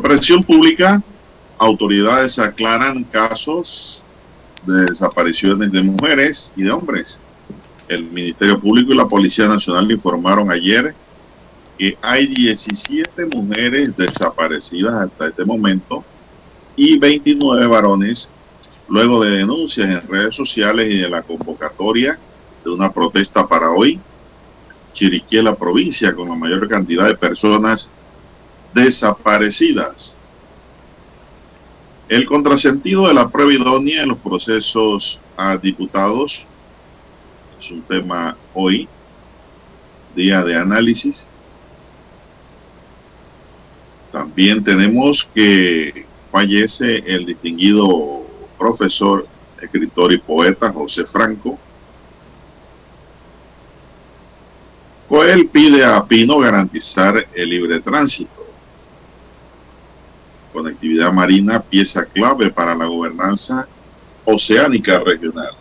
Por presión pública, autoridades aclaran casos de desapariciones de mujeres y de hombres. El Ministerio Público y la Policía Nacional informaron ayer que hay 17 mujeres desaparecidas hasta este momento y 29 varones luego de denuncias en redes sociales y de la convocatoria de una protesta para hoy. Chiriquí la provincia con la mayor cantidad de personas desaparecidas. El contrasentido de la prueba idónea en los procesos a diputados es un tema hoy, día de análisis. También tenemos que fallece el distinguido profesor, escritor y poeta José Franco. Coel pide a Pino garantizar el libre tránsito. Conectividad marina, pieza clave para la gobernanza oceánica regional.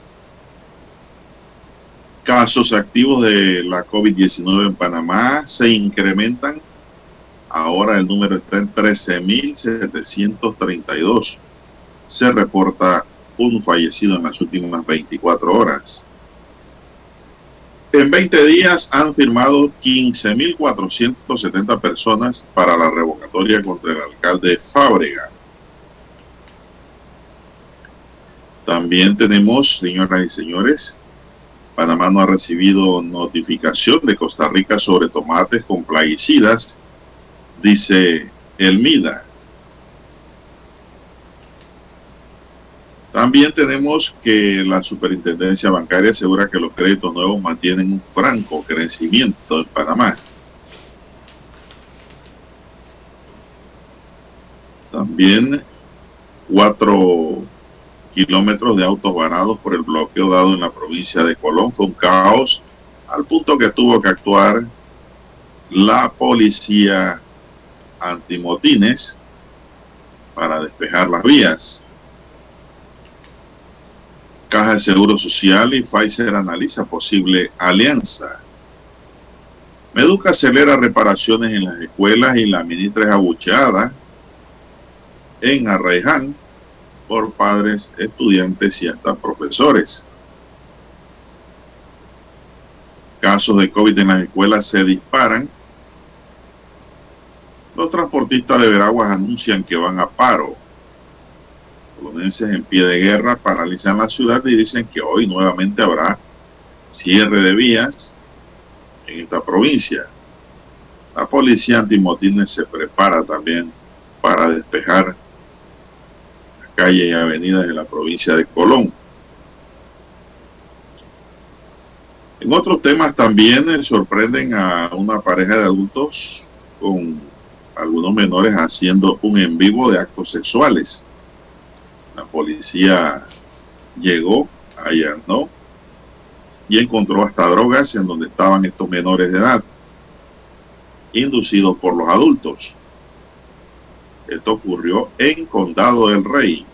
Casos activos de la COVID-19 en Panamá se incrementan. Ahora el número está en 13.732 se reporta un fallecido en las últimas 24 horas. En 20 días han firmado 15.470 personas para la revocatoria contra el alcalde Fábrega. También tenemos, señoras y señores, Panamá no ha recibido notificación de Costa Rica sobre tomates con plaguicidas, dice el También tenemos que la superintendencia bancaria asegura que los créditos nuevos mantienen un franco crecimiento en Panamá. También cuatro kilómetros de autos varados por el bloqueo dado en la provincia de Colón. Fue un caos al punto que tuvo que actuar la policía antimotines para despejar las vías. Caja de Seguro Social y Pfizer analiza posible alianza. Meduca acelera reparaciones en las escuelas y la ministra es abucheada en Arraiján por padres, estudiantes y hasta profesores. Casos de COVID en las escuelas se disparan. Los transportistas de Veraguas anuncian que van a paro colonenses en pie de guerra paralizan la ciudad y dicen que hoy nuevamente habrá cierre de vías en esta provincia. La policía antimotines se prepara también para despejar las calles y avenidas de la provincia de Colón. En otros temas también eh, sorprenden a una pareja de adultos con algunos menores haciendo un en vivo de actos sexuales. La policía llegó, allanó y encontró hasta drogas en donde estaban estos menores de edad, inducidos por los adultos. Esto ocurrió en Condado del Rey.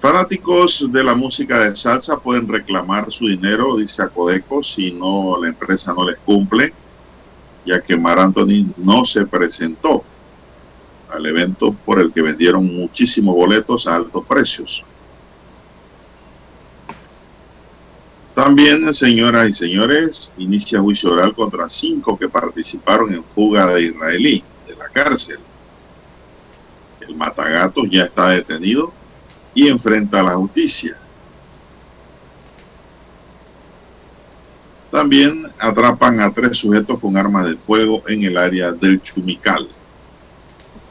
Fanáticos de la música de salsa pueden reclamar su dinero, dice Acodeco, si no la empresa no les cumple, ya que Mar Anthony no se presentó al evento por el que vendieron muchísimos boletos a altos precios. También, señoras y señores, inicia juicio oral contra cinco que participaron en fuga de israelí de la cárcel. El matagato ya está detenido y enfrenta a la justicia. También atrapan a tres sujetos con armas de fuego en el área del Chumical.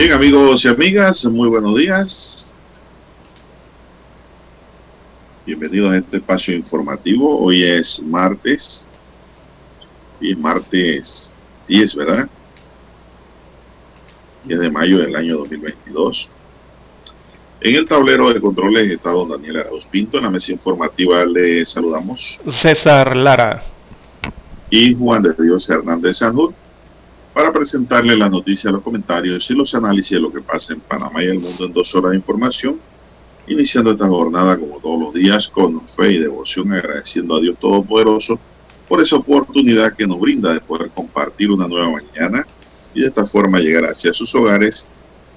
Bien, amigos y amigas, muy buenos días. Bienvenidos a este espacio informativo. Hoy es martes. Y es martes 10, ¿verdad? 10 de mayo del año 2022. En el tablero de controles está don Daniel Arauz Pinto. En la mesa informativa le saludamos. César Lara. Y Juan de Dios Hernández Sanur para presentarle las noticias, los comentarios y los análisis de lo que pasa en Panamá y el mundo en dos horas de información, iniciando esta jornada como todos los días con fe y devoción, agradeciendo a Dios Todopoderoso por esa oportunidad que nos brinda de poder compartir una nueva mañana y de esta forma llegar hacia sus hogares,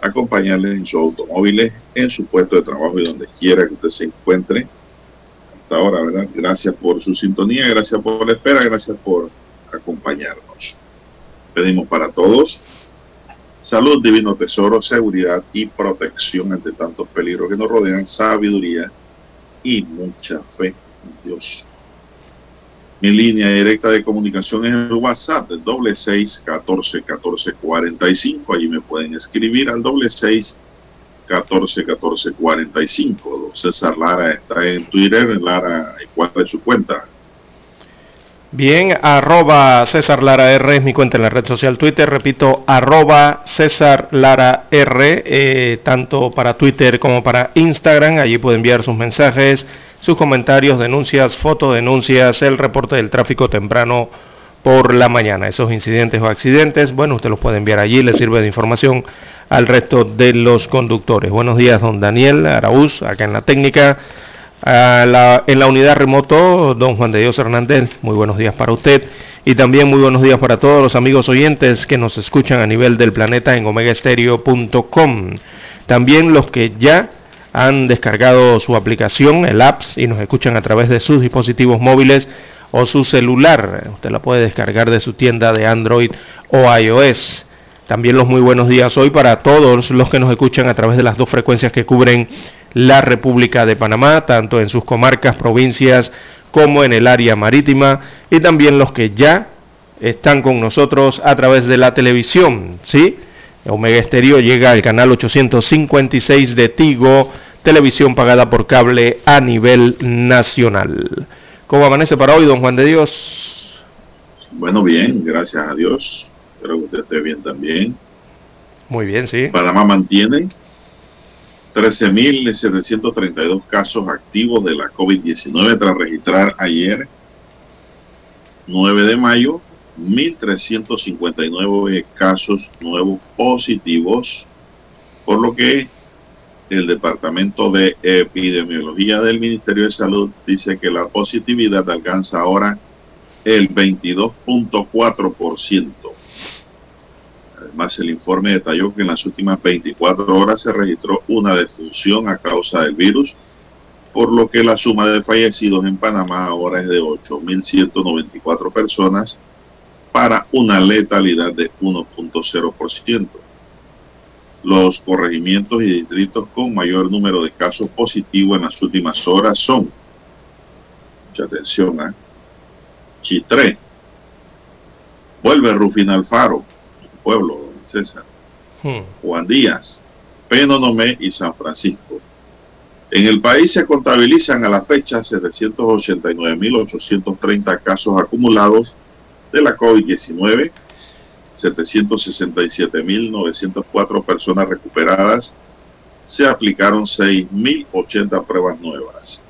acompañarles en sus automóviles, en su puesto de trabajo y donde quiera que usted se encuentre. Hasta ahora, ¿verdad? Gracias por su sintonía, gracias por la espera, gracias por acompañarnos. Pedimos para todos salud, divino tesoro, seguridad y protección ante tantos peligros que nos rodean, sabiduría y mucha fe en Dios. Mi línea directa de comunicación es el WhatsApp del doble seis catorce catorce cuarenta y cinco. Allí me pueden escribir al doble seis catorce catorce cuarenta y cinco. César Lara está en Twitter. Lara, ¿cuál es su cuenta? Bien, arroba César Lara R es mi cuenta en la red social Twitter. Repito, arroba César Lara R, eh, tanto para Twitter como para Instagram. Allí puede enviar sus mensajes, sus comentarios, denuncias, fotodenuncias, el reporte del tráfico temprano por la mañana. Esos incidentes o accidentes, bueno, usted los puede enviar allí, le sirve de información al resto de los conductores. Buenos días, don Daniel Araúz, acá en la técnica en la unidad remoto, don Juan de Dios Hernández, muy buenos días para usted y también muy buenos días para todos los amigos oyentes que nos escuchan a nivel del planeta en omegaestereo.com. También los que ya han descargado su aplicación, el apps, y nos escuchan a través de sus dispositivos móviles o su celular. Usted la puede descargar de su tienda de Android o iOS. También los muy buenos días hoy para todos los que nos escuchan a través de las dos frecuencias que cubren la República de Panamá, tanto en sus comarcas, provincias, como en el área marítima, y también los que ya están con nosotros a través de la televisión, ¿sí? Omega Estéreo llega al canal 856 de Tigo, televisión pagada por cable a nivel nacional. ¿Cómo amanece para hoy, don Juan de Dios? Bueno, bien, gracias a Dios. Espero que usted esté bien también. Muy bien, sí. Panamá mantiene 13.732 casos activos de la COVID-19 tras registrar ayer, 9 de mayo, 1.359 casos nuevos positivos, por lo que el Departamento de Epidemiología del Ministerio de Salud dice que la positividad alcanza ahora el 22.4%. Además, el informe detalló que en las últimas 24 horas se registró una defunción a causa del virus, por lo que la suma de fallecidos en Panamá ahora es de 8.194 personas para una letalidad de 1.0%. Los corregimientos y distritos con mayor número de casos positivos en las últimas horas son, mucha atención, ¿eh? Chitré, vuelve Rufín Alfaro, pueblo, César. Hmm. Juan Díaz, Penonomé y San Francisco. En el país se contabilizan a la fecha 789.830 casos acumulados de la COVID-19, 767.904 personas recuperadas, se aplicaron 6.080 pruebas nuevas.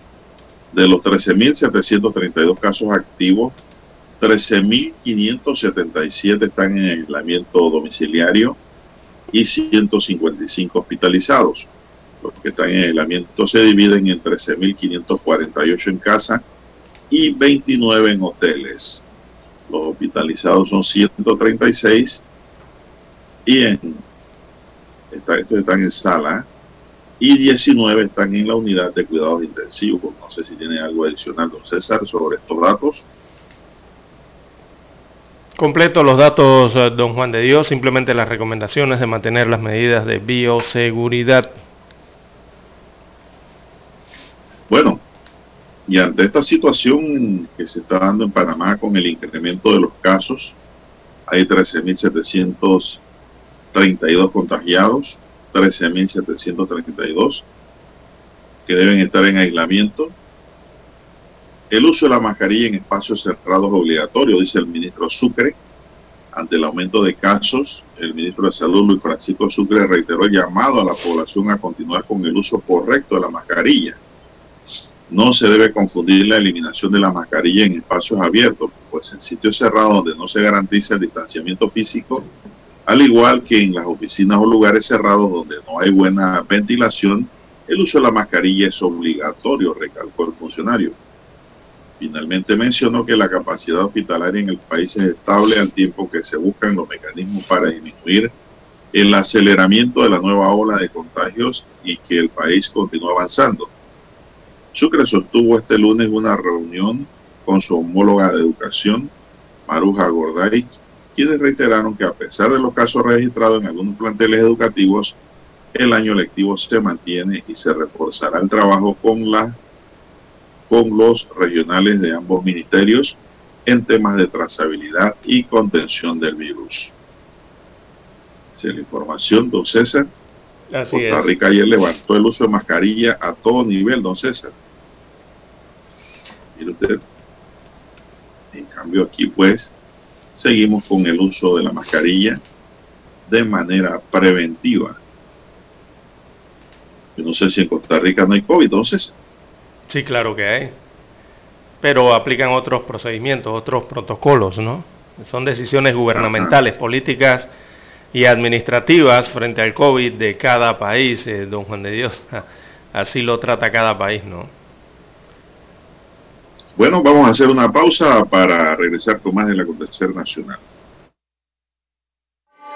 De los 13.732 casos activos, 13.577 están en aislamiento domiciliario y 155 hospitalizados. Los que están en aislamiento se dividen en 13.548 en casa y 29 en hoteles. Los hospitalizados son 136 y en, estos están en sala y 19 están en la unidad de cuidados intensivos. No sé si tiene algo adicional, don César, sobre estos datos. Completo los datos, eh, don Juan de Dios, simplemente las recomendaciones de mantener las medidas de bioseguridad. Bueno, y ante esta situación que se está dando en Panamá con el incremento de los casos, hay 13.700 32 contagiados, 13.732 que deben estar en aislamiento. El uso de la mascarilla en espacios cerrados obligatorio, dice el ministro Sucre. Ante el aumento de casos, el ministro de Salud, Luis Francisco Sucre, reiteró el llamado a la población a continuar con el uso correcto de la mascarilla. No se debe confundir la eliminación de la mascarilla en espacios abiertos, pues en sitios cerrados donde no se garantiza el distanciamiento físico, al igual que en las oficinas o lugares cerrados donde no hay buena ventilación, el uso de la mascarilla es obligatorio, recalcó el funcionario. Finalmente mencionó que la capacidad hospitalaria en el país es estable al tiempo que se buscan los mecanismos para disminuir el aceleramiento de la nueva ola de contagios y que el país continúa avanzando. Sucre sostuvo este lunes una reunión con su homóloga de educación, Maruja Gorday, quienes reiteraron que a pesar de los casos registrados en algunos planteles educativos, el año lectivo se mantiene y se reforzará el trabajo con, la, con los regionales de ambos ministerios en temas de trazabilidad y contención del virus. Esa es la información, don César. Costa Rica ayer levantó el uso de mascarilla a todo nivel, don César. Mire usted. En cambio aquí pues seguimos con el uso de la mascarilla de manera preventiva. Yo no sé si en Costa Rica no hay COVID, entonces. Sí, claro que hay. Pero aplican otros procedimientos, otros protocolos, ¿no? Son decisiones gubernamentales, políticas y administrativas frente al COVID de cada país, eh, don Juan de Dios. Así lo trata cada país, ¿no? Bueno, vamos a hacer una pausa para regresar con más del acontecer nacional.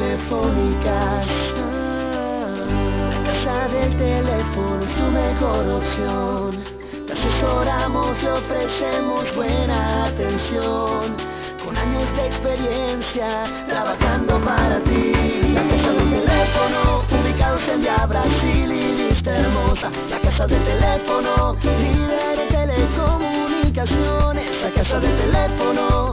Telefónicas. La casa del teléfono es tu mejor opción. Te asesoramos y ofrecemos buena atención. Con años de experiencia trabajando para ti. La casa del teléfono, ubicados en Via Brasil y vista hermosa. La casa del teléfono, líder de telecomunicaciones. La casa del teléfono,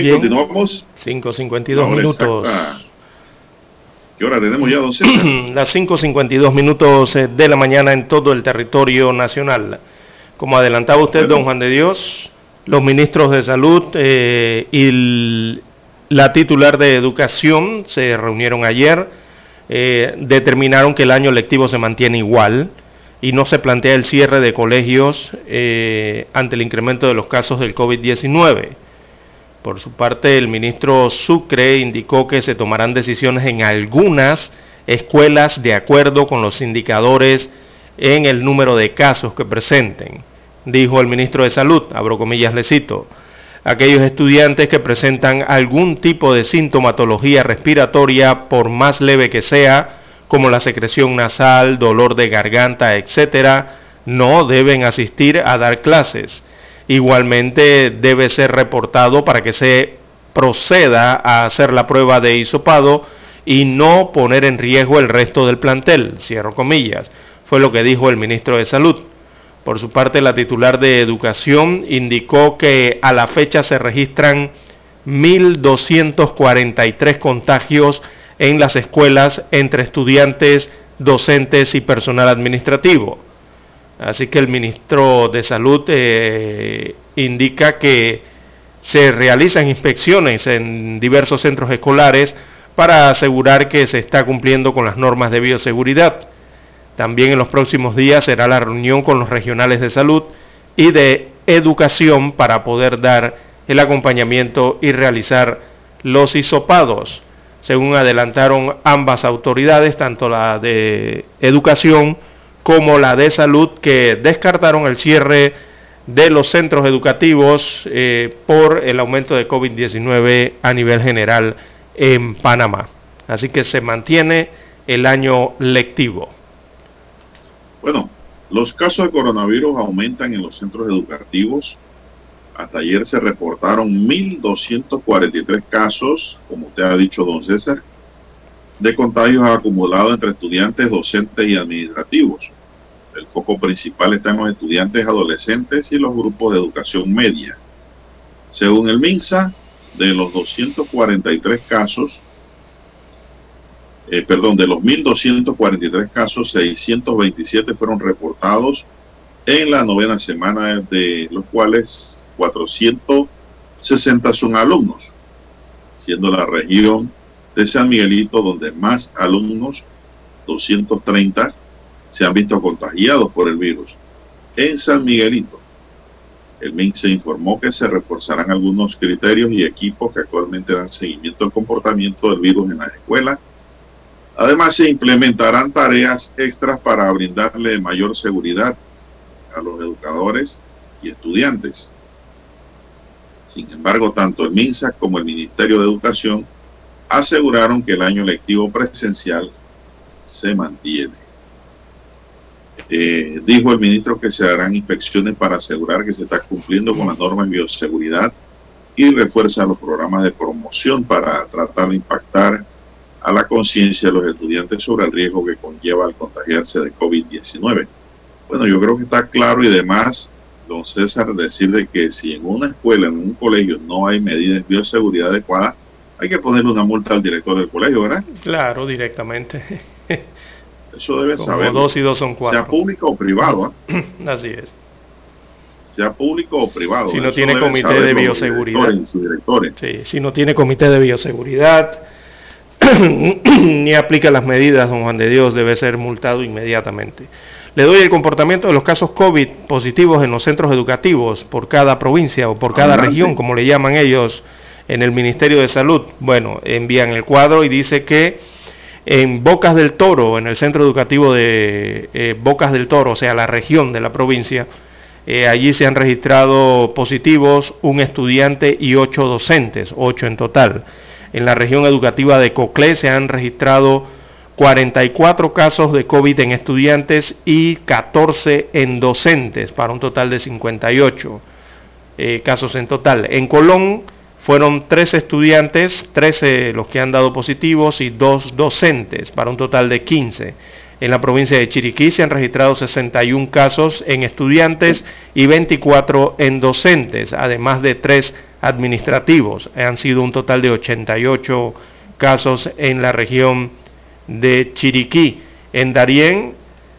Bien, continuamos. 5.52 minutos. ¿Qué hora tenemos ya, don Las 5.52 minutos eh, de la mañana en todo el territorio nacional. Como adelantaba usted, don Juan de Dios, los ministros de Salud eh, y la titular de Educación se reunieron ayer, eh, determinaron que el año lectivo se mantiene igual y no se plantea el cierre de colegios ante el incremento de los casos del COVID-19. Por su parte, el ministro Sucre indicó que se tomarán decisiones en algunas escuelas de acuerdo con los indicadores en el número de casos que presenten, dijo el ministro de Salud, abro comillas le cito. Aquellos estudiantes que presentan algún tipo de sintomatología respiratoria, por más leve que sea, como la secreción nasal, dolor de garganta, etc., no deben asistir a dar clases. Igualmente debe ser reportado para que se proceda a hacer la prueba de hisopado y no poner en riesgo el resto del plantel, cierro comillas, fue lo que dijo el ministro de Salud. Por su parte, la titular de Educación indicó que a la fecha se registran 1.243 contagios en las escuelas entre estudiantes, docentes y personal administrativo. Así que el ministro de Salud eh, indica que se realizan inspecciones en diversos centros escolares para asegurar que se está cumpliendo con las normas de bioseguridad. También en los próximos días será la reunión con los regionales de salud y de educación para poder dar el acompañamiento y realizar los hisopados, según adelantaron ambas autoridades, tanto la de educación como la de salud, que descartaron el cierre de los centros educativos eh, por el aumento de COVID-19 a nivel general en Panamá. Así que se mantiene el año lectivo. Bueno, los casos de coronavirus aumentan en los centros educativos. Hasta ayer se reportaron 1.243 casos, como usted ha dicho, don César, de contagios acumulados entre estudiantes, docentes y administrativos. El foco principal está en los estudiantes adolescentes y los grupos de educación media. Según el MINSA, de los 243 casos, eh, perdón, de los 1.243 casos, 627 fueron reportados en la novena semana, de los cuales 460 son alumnos, siendo la región de San Miguelito donde más alumnos, 230, se han visto contagiados por el virus. En San Miguelito, el MINSA informó que se reforzarán algunos criterios y equipos que actualmente dan seguimiento al comportamiento del virus en las escuelas Además, se implementarán tareas extras para brindarle mayor seguridad a los educadores y estudiantes. Sin embargo, tanto el MINSA como el Ministerio de Educación aseguraron que el año lectivo presencial se mantiene. Eh, dijo el ministro que se harán inspecciones para asegurar que se está cumpliendo con las normas de bioseguridad y refuerza los programas de promoción para tratar de impactar a la conciencia de los estudiantes sobre el riesgo que conlleva al contagiarse de COVID-19. Bueno, yo creo que está claro y demás, don César, decir de que si en una escuela, en un colegio, no hay medidas de bioseguridad adecuadas, hay que ponerle una multa al director del colegio, ¿verdad? Claro, directamente. Eso debe saber. dos y dos son cuatro. Sea público o privado. ¿eh? Así es. Sea público o privado. Si no tiene comité de bioseguridad. Sí, si no tiene comité de bioseguridad, ni aplica las medidas, don Juan de Dios, debe ser multado inmediatamente. Le doy el comportamiento de los casos COVID positivos en los centros educativos por cada provincia o por cada región, como le llaman ellos en el Ministerio de Salud. Bueno, envían el cuadro y dice que en Bocas del Toro, en el centro educativo de eh, Bocas del Toro, o sea, la región de la provincia, eh, allí se han registrado positivos un estudiante y ocho docentes, ocho en total. En la región educativa de Coclé se han registrado 44 casos de COVID en estudiantes y 14 en docentes, para un total de 58 eh, casos en total. En Colón fueron 3 estudiantes, 13 los que han dado positivos y 2 docentes, para un total de 15. En la provincia de Chiriquí se han registrado 61 casos en estudiantes y 24 en docentes, además de 3 administrativos. Han sido un total de 88 casos en la región de Chiriquí. En Darién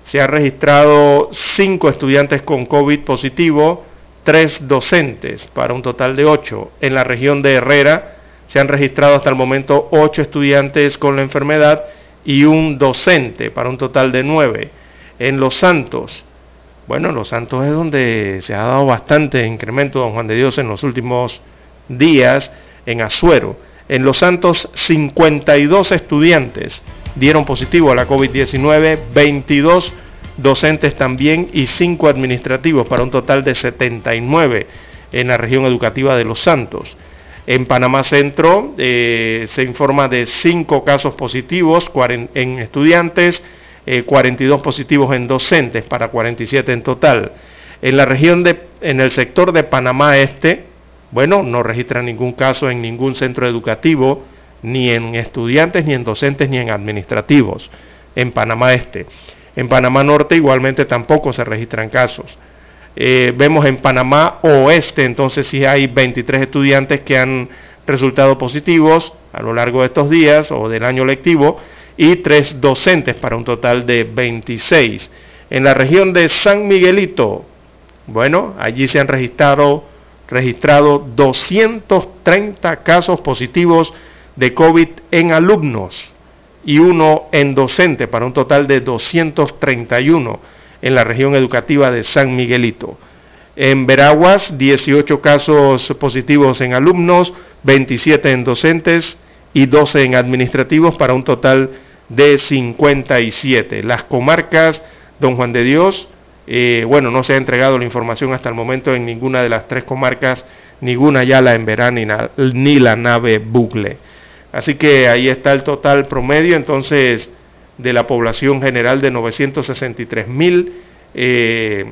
se han registrado 5 estudiantes con COVID positivo, 3 docentes, para un total de 8. En la región de Herrera se han registrado hasta el momento 8 estudiantes con la enfermedad y un docente, para un total de 9. En Los Santos, bueno, Los Santos es donde se ha dado bastante incremento, don Juan de Dios, en los últimos días en Azuero. En Los Santos, 52 estudiantes dieron positivo a la COVID-19, 22 docentes también y 5 administrativos para un total de 79 en la región educativa de Los Santos. En Panamá Centro eh, se informa de 5 casos positivos en estudiantes, 42 eh, positivos en docentes para 47 en total. En la región de, en el sector de Panamá Este, bueno, no registra ningún caso en ningún centro educativo, ni en estudiantes, ni en docentes, ni en administrativos, en Panamá Este. En Panamá Norte igualmente tampoco se registran casos. Eh, vemos en Panamá Oeste, entonces sí hay 23 estudiantes que han resultado positivos a lo largo de estos días o del año lectivo y tres docentes para un total de 26. En la región de San Miguelito, bueno, allí se han registrado, registrado 230 casos positivos de COVID en alumnos y uno en docente para un total de 231 en la región educativa de San Miguelito. En Veraguas, 18 casos positivos en alumnos, 27 en docentes y 12 en administrativos para un total de 57. Las comarcas Don Juan de Dios, eh, bueno, no se ha entregado la información hasta el momento en ninguna de las tres comarcas, ninguna ya la en ni la nave Bucle. Así que ahí está el total promedio entonces de la población general de 963 mil eh,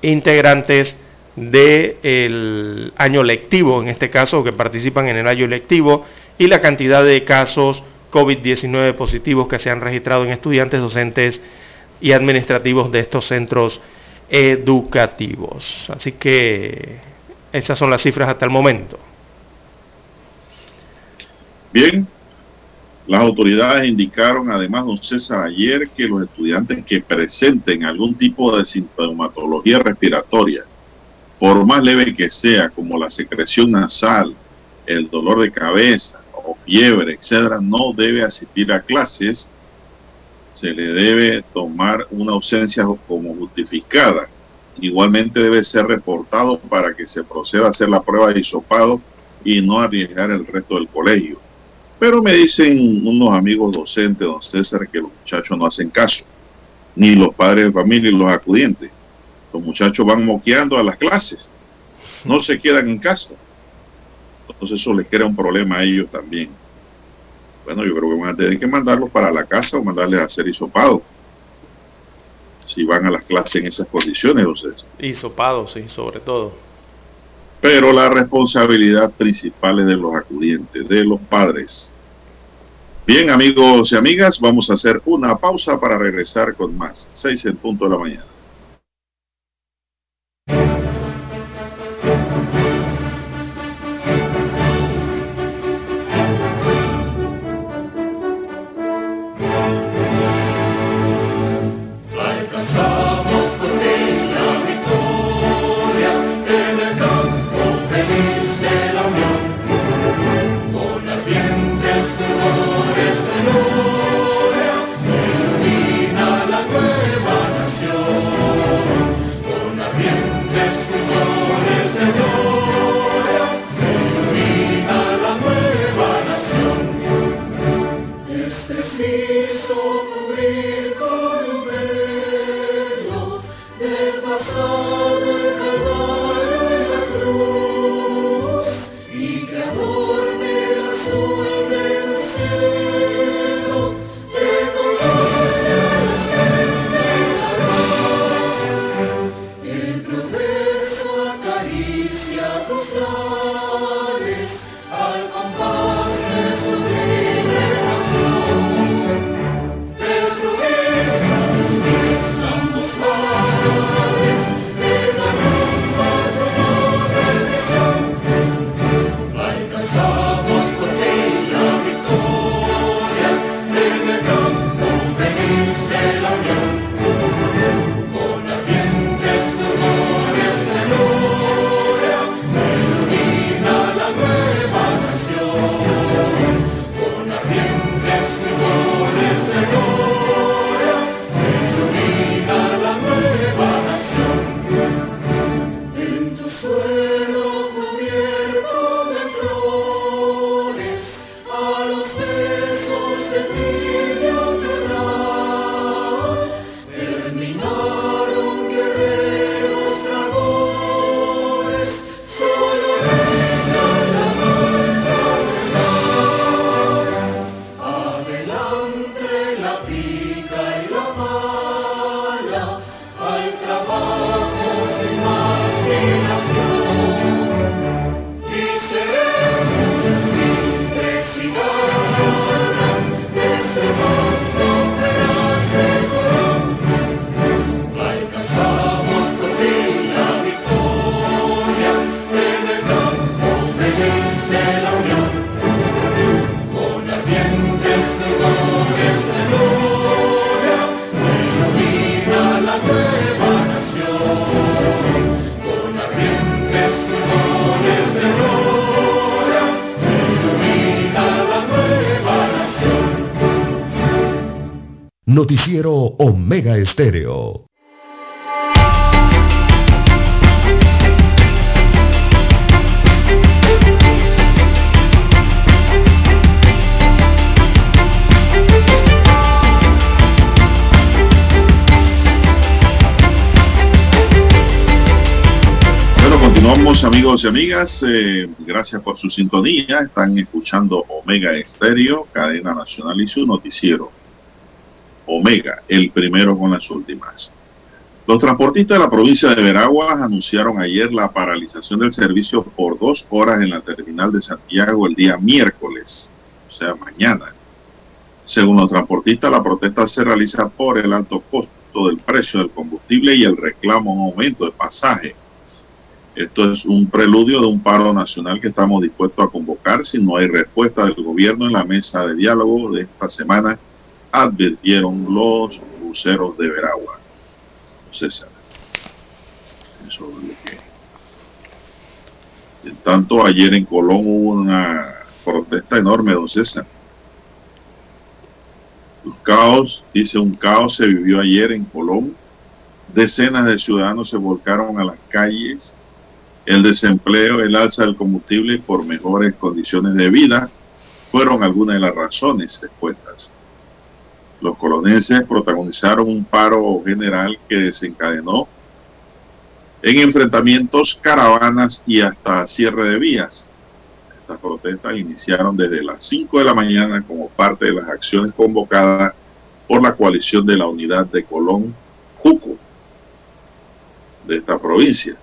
integrantes del año lectivo, en este caso, que participan en el año lectivo, y la cantidad de casos COVID-19 positivos que se han registrado en estudiantes, docentes y administrativos de estos centros educativos. Así que esas son las cifras hasta el momento. Bien, las autoridades indicaron además, don César, ayer que los estudiantes que presenten algún tipo de sintomatología respiratoria, por más leve que sea, como la secreción nasal, el dolor de cabeza o fiebre, etcétera, no debe asistir a clases. Se le debe tomar una ausencia como justificada. Igualmente debe ser reportado para que se proceda a hacer la prueba de hisopado y no arriesgar el resto del colegio. Pero me dicen unos amigos docentes, don César, que los muchachos no hacen caso, ni los padres de familia y los acudientes. Los muchachos van moqueando a las clases, no se quedan en casa. Entonces eso les crea un problema a ellos también. Bueno, yo creo que van a tener que mandarlos para la casa o mandarles a hacer hisopado. Si van a las clases en esas condiciones, don César. Hisopado, sí, sobre todo. Pero la responsabilidad principal es de los acudientes, de los padres. Bien, amigos y amigas, vamos a hacer una pausa para regresar con más. Seis en punto de la mañana. Noticiero Omega Estéreo. Continuamos amigos y amigas. Eh, gracias por su sintonía. Están escuchando Omega Estéreo, cadena nacional y su noticiero Omega, el primero con las últimas. Los transportistas de la provincia de Veraguas anunciaron ayer la paralización del servicio por dos horas en la terminal de Santiago el día miércoles, o sea, mañana. Según los transportistas, la protesta se realiza por el alto costo del precio del combustible y el reclamo a un aumento de pasaje. Esto es un preludio de un paro nacional que estamos dispuestos a convocar si no hay respuesta del gobierno en la mesa de diálogo de esta semana advirtieron los buceros de Veragua. César. Eso es lo que... En tanto, ayer en Colón hubo una protesta enorme, don César. Un caos, dice un caos, se vivió ayer en Colón. Decenas de ciudadanos se volcaron a las calles. El desempleo, el alza del combustible por mejores condiciones de vida fueron algunas de las razones expuestas. Los colonenses protagonizaron un paro general que desencadenó en enfrentamientos, caravanas y hasta cierre de vías. Estas protestas iniciaron desde las 5 de la mañana como parte de las acciones convocadas por la coalición de la unidad de Colón, Juco, de esta provincia.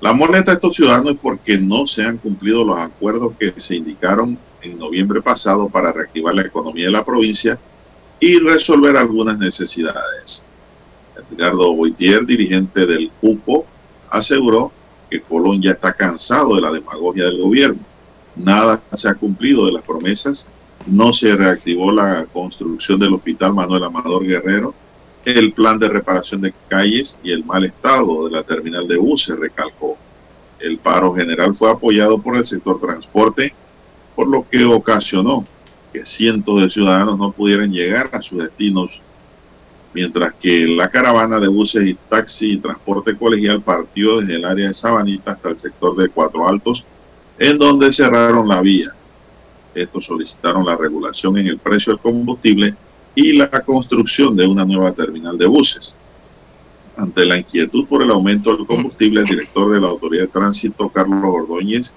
La molesta de estos ciudadanos es porque no se han cumplido los acuerdos que se indicaron en noviembre pasado para reactivar la economía de la provincia y resolver algunas necesidades. Edgardo Boitier, dirigente del CUPO, aseguró que Colón ya está cansado de la demagogia del gobierno. Nada se ha cumplido de las promesas, no se reactivó la construcción del Hospital Manuel Amador Guerrero, el plan de reparación de calles y el mal estado de la terminal de buses, recalcó. El paro general fue apoyado por el sector transporte por lo que ocasionó que cientos de ciudadanos no pudieran llegar a sus destinos, mientras que la caravana de buses y taxi y transporte colegial partió desde el área de Sabanita hasta el sector de Cuatro Altos, en donde cerraron la vía. Estos solicitaron la regulación en el precio del combustible y la construcción de una nueva terminal de buses. Ante la inquietud por el aumento del combustible, el director de la Autoridad de Tránsito, Carlos Ordóñez,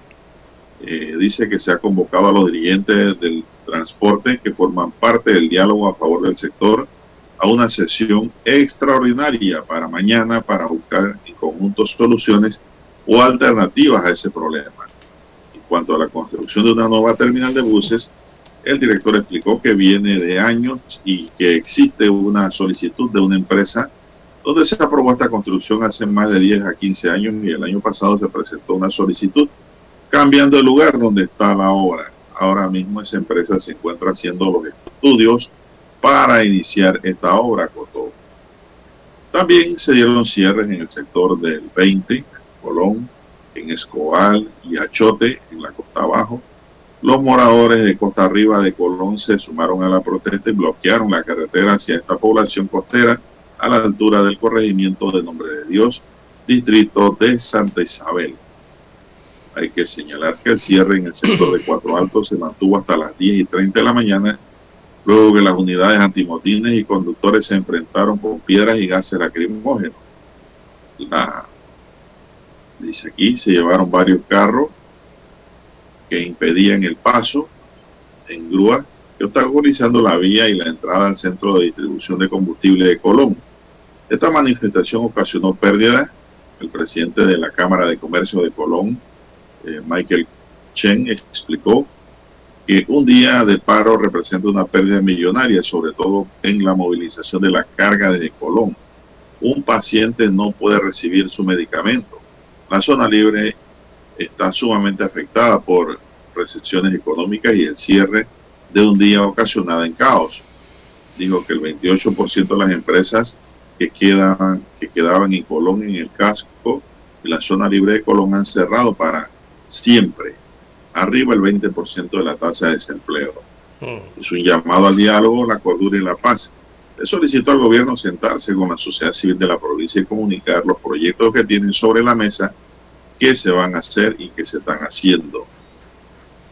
eh, dice que se ha convocado a los dirigentes del transporte que forman parte del diálogo a favor del sector a una sesión extraordinaria para mañana para buscar en conjunto soluciones o alternativas a ese problema. En cuanto a la construcción de una nueva terminal de buses, el director explicó que viene de años y que existe una solicitud de una empresa donde se aprobó esta construcción hace más de 10 a 15 años y el año pasado se presentó una solicitud cambiando el lugar donde está la obra. Ahora mismo esa empresa se encuentra haciendo los estudios para iniciar esta obra, Cotó. También se dieron cierres en el sector del 20, Colón, en Escobal y Achote, en la costa abajo. Los moradores de Costa Arriba de Colón se sumaron a la protesta y bloquearon la carretera hacia esta población costera a la altura del corregimiento de Nombre de Dios, distrito de Santa Isabel. Hay que señalar que el cierre en el sector de Cuatro Altos se mantuvo hasta las 10 y 30 de la mañana, luego que las unidades antimotines y conductores se enfrentaron con piedras y gases lacrimógenos. La, dice aquí, se llevaron varios carros que impedían el paso en grúa que obstaculizando la vía y la entrada al centro de distribución de combustible de Colón. Esta manifestación ocasionó pérdida. El presidente de la Cámara de Comercio de Colón, eh, Michael Chen explicó que un día de paro representa una pérdida millonaria, sobre todo en la movilización de la carga desde Colón. Un paciente no puede recibir su medicamento. La zona libre está sumamente afectada por restricciones económicas y el cierre de un día ocasionada en caos. Dijo que el 28% de las empresas que, quedaban, que quedaban en Colón en el casco y la zona libre de Colón han cerrado para siempre, arriba el 20% de la tasa de desempleo. Mm. Es un llamado al diálogo, la cordura y la paz. Le solicitó al gobierno sentarse con la sociedad civil de la provincia y comunicar los proyectos que tienen sobre la mesa, que se van a hacer y que se están haciendo.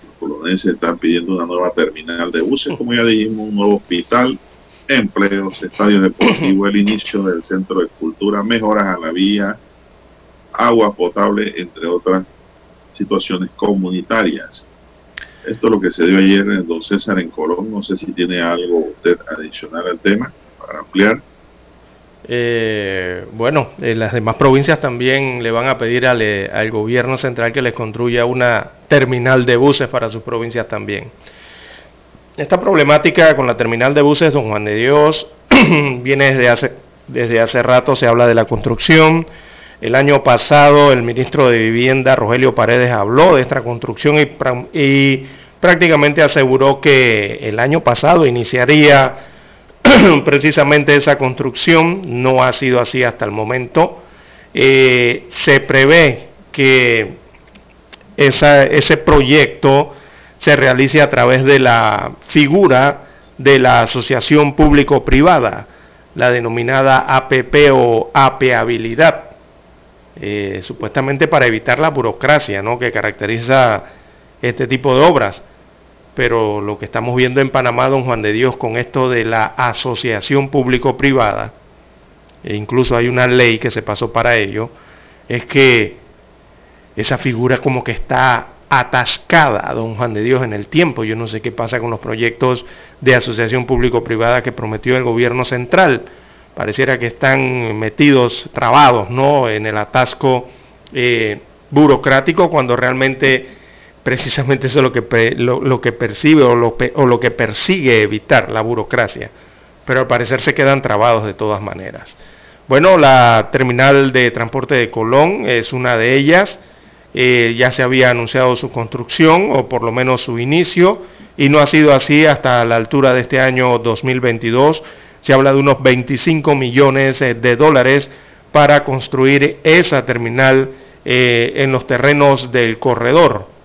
Los colonenses están pidiendo una nueva terminal de buses, como ya dijimos, un nuevo hospital, empleos, estadios deportivos, el inicio del centro de cultura, mejoras a la vía, agua potable, entre otras situaciones comunitarias. Esto es lo que se dio ayer en Don César en Colón. No sé si tiene algo usted adicional al tema para ampliar. Eh, bueno, en las demás provincias también le van a pedir al, eh, al, gobierno central que les construya una terminal de buses para sus provincias también. Esta problemática con la terminal de buses, don Juan de Dios, viene desde hace, desde hace rato, se habla de la construcción, el año pasado el ministro de Vivienda, Rogelio Paredes, habló de esta construcción y, prácticamente aseguró que el año pasado iniciaría precisamente esa construcción. No ha sido así hasta el momento. Eh, se prevé que ese proyecto se realice a través de la figura de la asociación público-privada, la denominada APP o APabilidad. Eh, supuestamente para evitar la burocracia ¿no? que caracteriza este tipo de obras. Pero lo que estamos viendo en Panamá, don Juan de Dios, con esto de la asociación público-privada, e incluso hay una ley que se pasó para ello, es que esa figura como que está atascada, don Juan de Dios, en el tiempo. Yo no sé qué pasa con los proyectos de asociación público-privada que prometió el gobierno central pareciera que están metidos, trabados, ¿no? En el atasco eh, burocrático cuando realmente precisamente eso es lo que, lo, que percibe o lo, que persigue evitar la burocracia. Pero al parecer se quedan trabados de todas maneras. Bueno, la terminal de transporte de Colón es una de ellas. Eh, ya se había anunciado su construcción o por lo menos su inicio y no ha sido así hasta la altura de este año 2022 se habla de unos 25 millones eh, de dólares para construir esa terminal eh, en los terrenos del corredor,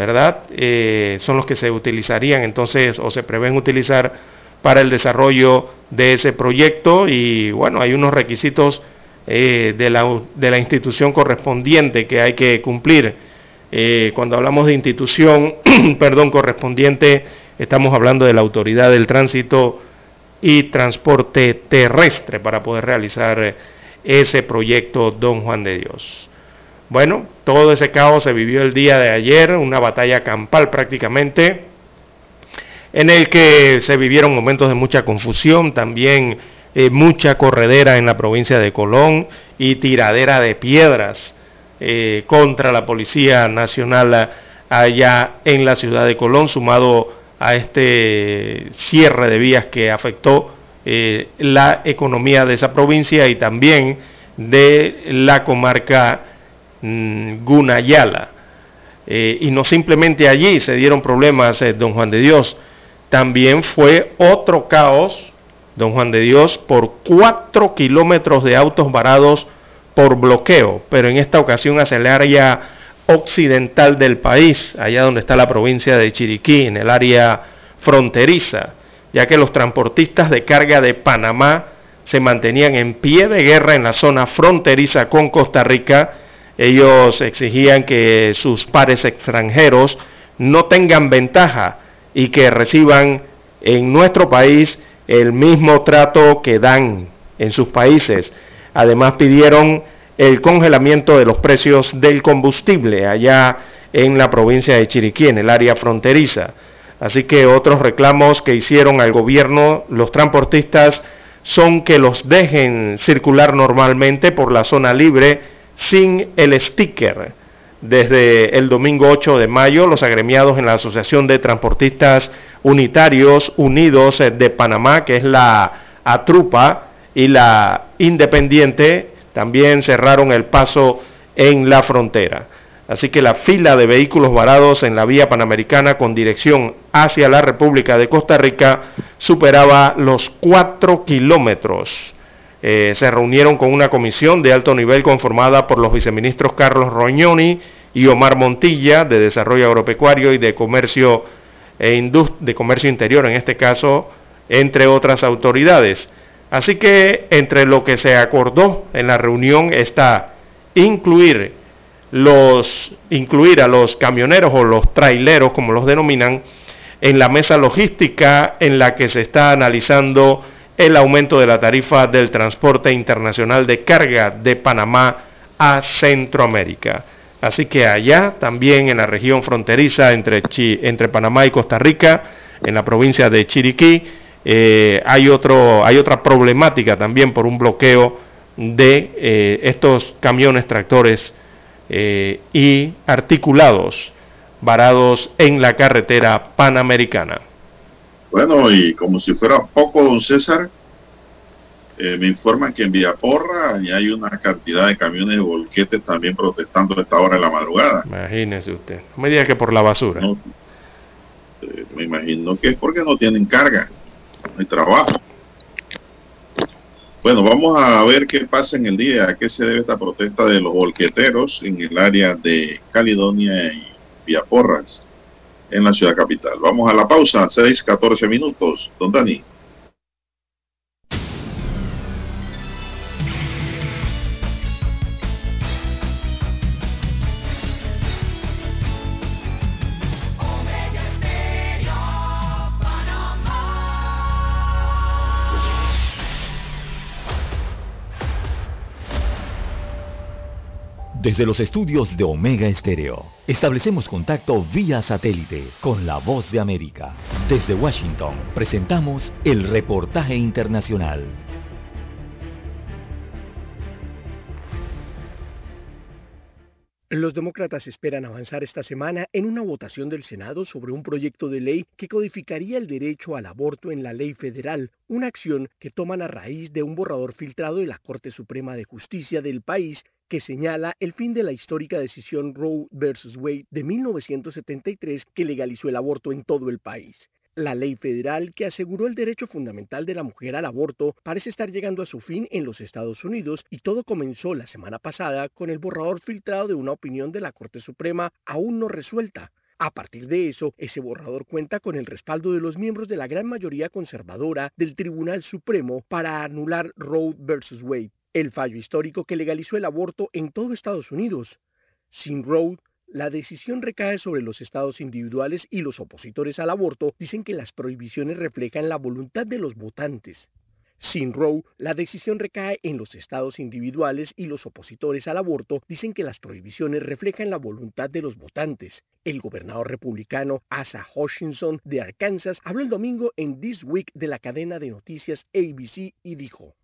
¿verdad? Eh, son los que se utilizarían entonces o se prevén utilizar para el desarrollo de ese proyecto y bueno, hay unos requisitos de, la, de, la, institución correspondiente que hay que cumplir. cuando hablamos de institución, perdón, correspondiente, estamos hablando de la autoridad del tránsito y transporte terrestre para poder realizar eh, ese proyecto Don Juan de Dios. Bueno, todo ese caos se vivió el día de ayer, una batalla campal prácticamente, en el que se vivieron momentos de mucha confusión, también eh, mucha corredera en la provincia de Colón y tiradera de piedras eh, contra la Policía Nacional allá en la ciudad de Colón, sumado a este cierre de vías que afectó eh, la economía de esa provincia y también de la comarca mm, Gunayala. Eh, y no simplemente allí se dieron problemas, eh, don Juan de Dios, también fue otro caos, don Juan de Dios, por cuatro kilómetros de autos varados por bloqueo, pero en esta ocasión hacia el área occidental del país, allá donde está la provincia de Chiriquí, en el área fronteriza, ya que los transportistas de carga de Panamá se mantenían en pie de guerra en la zona fronteriza con Costa Rica. Ellos exigían que sus pares extranjeros no tengan ventaja y que reciban en nuestro país el mismo trato que dan en sus países. Además pidieron el congelamiento de los precios del combustible allá en la provincia de Chiriquí, en el área fronteriza. Así que otros reclamos que hicieron al gobierno los transportistas son que los dejen circular normalmente por la zona libre sin el sticker. Desde el domingo 8 de mayo, los agremiados en la Asociación de Transportistas Unitarios Unidos de Panamá, que es la ATRUPA, y la Independiente, también cerraron el paso en la frontera. Así que la fila de vehículos varados en la vía panamericana con dirección hacia la República de Costa Rica superaba los 4 kilómetros. Eh, se reunieron con una comisión de alto nivel conformada por los viceministros Carlos Roñoni y Omar Montilla de Desarrollo Agropecuario y de Comercio e de Comercio Interior, en este caso, entre otras autoridades. Así que entre lo que se acordó en la reunión está incluir los incluir a los camioneros o los traileros, como los denominan, en la mesa logística en la que se está analizando el aumento de la tarifa del transporte internacional de carga de Panamá a Centroamérica. Así que allá, también en la región fronteriza entre, entre Panamá y Costa Rica, en la provincia de Chiriquí, eh, hay, otro, hay otra problemática también por un bloqueo de eh, estos camiones tractores eh, y articulados varados en la carretera panamericana. Bueno, y como si fuera poco, don César, me informan que en Villaporra ya hay una cantidad de camiones de volquetes también protestando a esta hora de la madrugada. Imagínese usted. No me diga que por la basura. me imagino que es porque no tienen carga hay trabajo. Bueno, vamos a ver qué pasa en el día, a qué se debe esta protesta de los volqueteros en el área de Caledonia y Villaporras, en la ciudad capital. Vamos a la pausa, 6, 14 minutos. Don Dani. Desde los estudios de Omega Estéreo, establecemos contacto vía satélite con la voz de América. Desde Washington, presentamos el reportaje internacional. Los demócratas esperan avanzar esta semana en una votación del Senado sobre un proyecto de ley que codificaría el derecho al aborto en la ley federal, una acción que toman a raíz de un borrador filtrado de la Corte Suprema de Justicia del país que señala el fin de la histórica decisión Roe vs. Wade de 1973 que legalizó el aborto en todo el país. La ley federal que aseguró el derecho fundamental de la mujer al aborto parece estar llegando a su fin en los Estados Unidos y todo comenzó la semana pasada con el borrador filtrado de una opinión de la Corte Suprema aún no resuelta. A partir de eso, ese borrador cuenta con el respaldo de los miembros de la gran mayoría conservadora del Tribunal Supremo para anular Roe vs. Wade el fallo histórico que legalizó el aborto en todo Estados Unidos. Sin Roe, la decisión recae sobre los estados individuales y los opositores al aborto dicen que las prohibiciones reflejan la voluntad de los votantes. Sin Roe, la decisión recae en los estados individuales y los opositores al aborto dicen que las prohibiciones reflejan la voluntad de los votantes. El gobernador republicano Asa Hutchinson de Arkansas habló el domingo en This Week de la cadena de noticias ABC y dijo,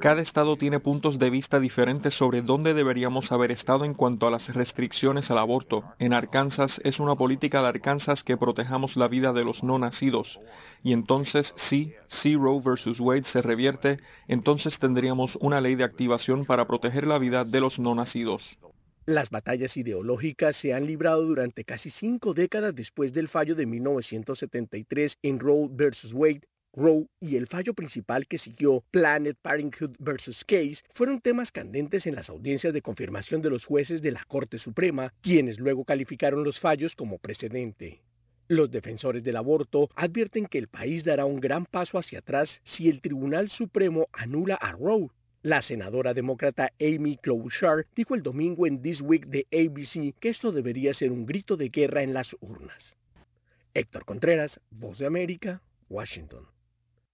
cada estado tiene puntos de vista diferentes sobre dónde deberíamos haber estado en cuanto a las restricciones al aborto. En Arkansas es una política de Arkansas que protejamos la vida de los no nacidos. Y entonces si, si Roe versus Wade se revierte, entonces tendríamos una ley de activación para proteger la vida de los no nacidos. Las batallas ideológicas se han librado durante casi cinco décadas después del fallo de 1973 en Roe versus Wade Roe y el fallo principal que siguió, Planet Parenthood vs. Case, fueron temas candentes en las audiencias de confirmación de los jueces de la Corte Suprema, quienes luego calificaron los fallos como precedente. Los defensores del aborto advierten que el país dará un gran paso hacia atrás si el Tribunal Supremo anula a Roe. La senadora demócrata Amy Klobuchar dijo el domingo en This Week de ABC que esto debería ser un grito de guerra en las urnas. Héctor Contreras, Voz de América, Washington.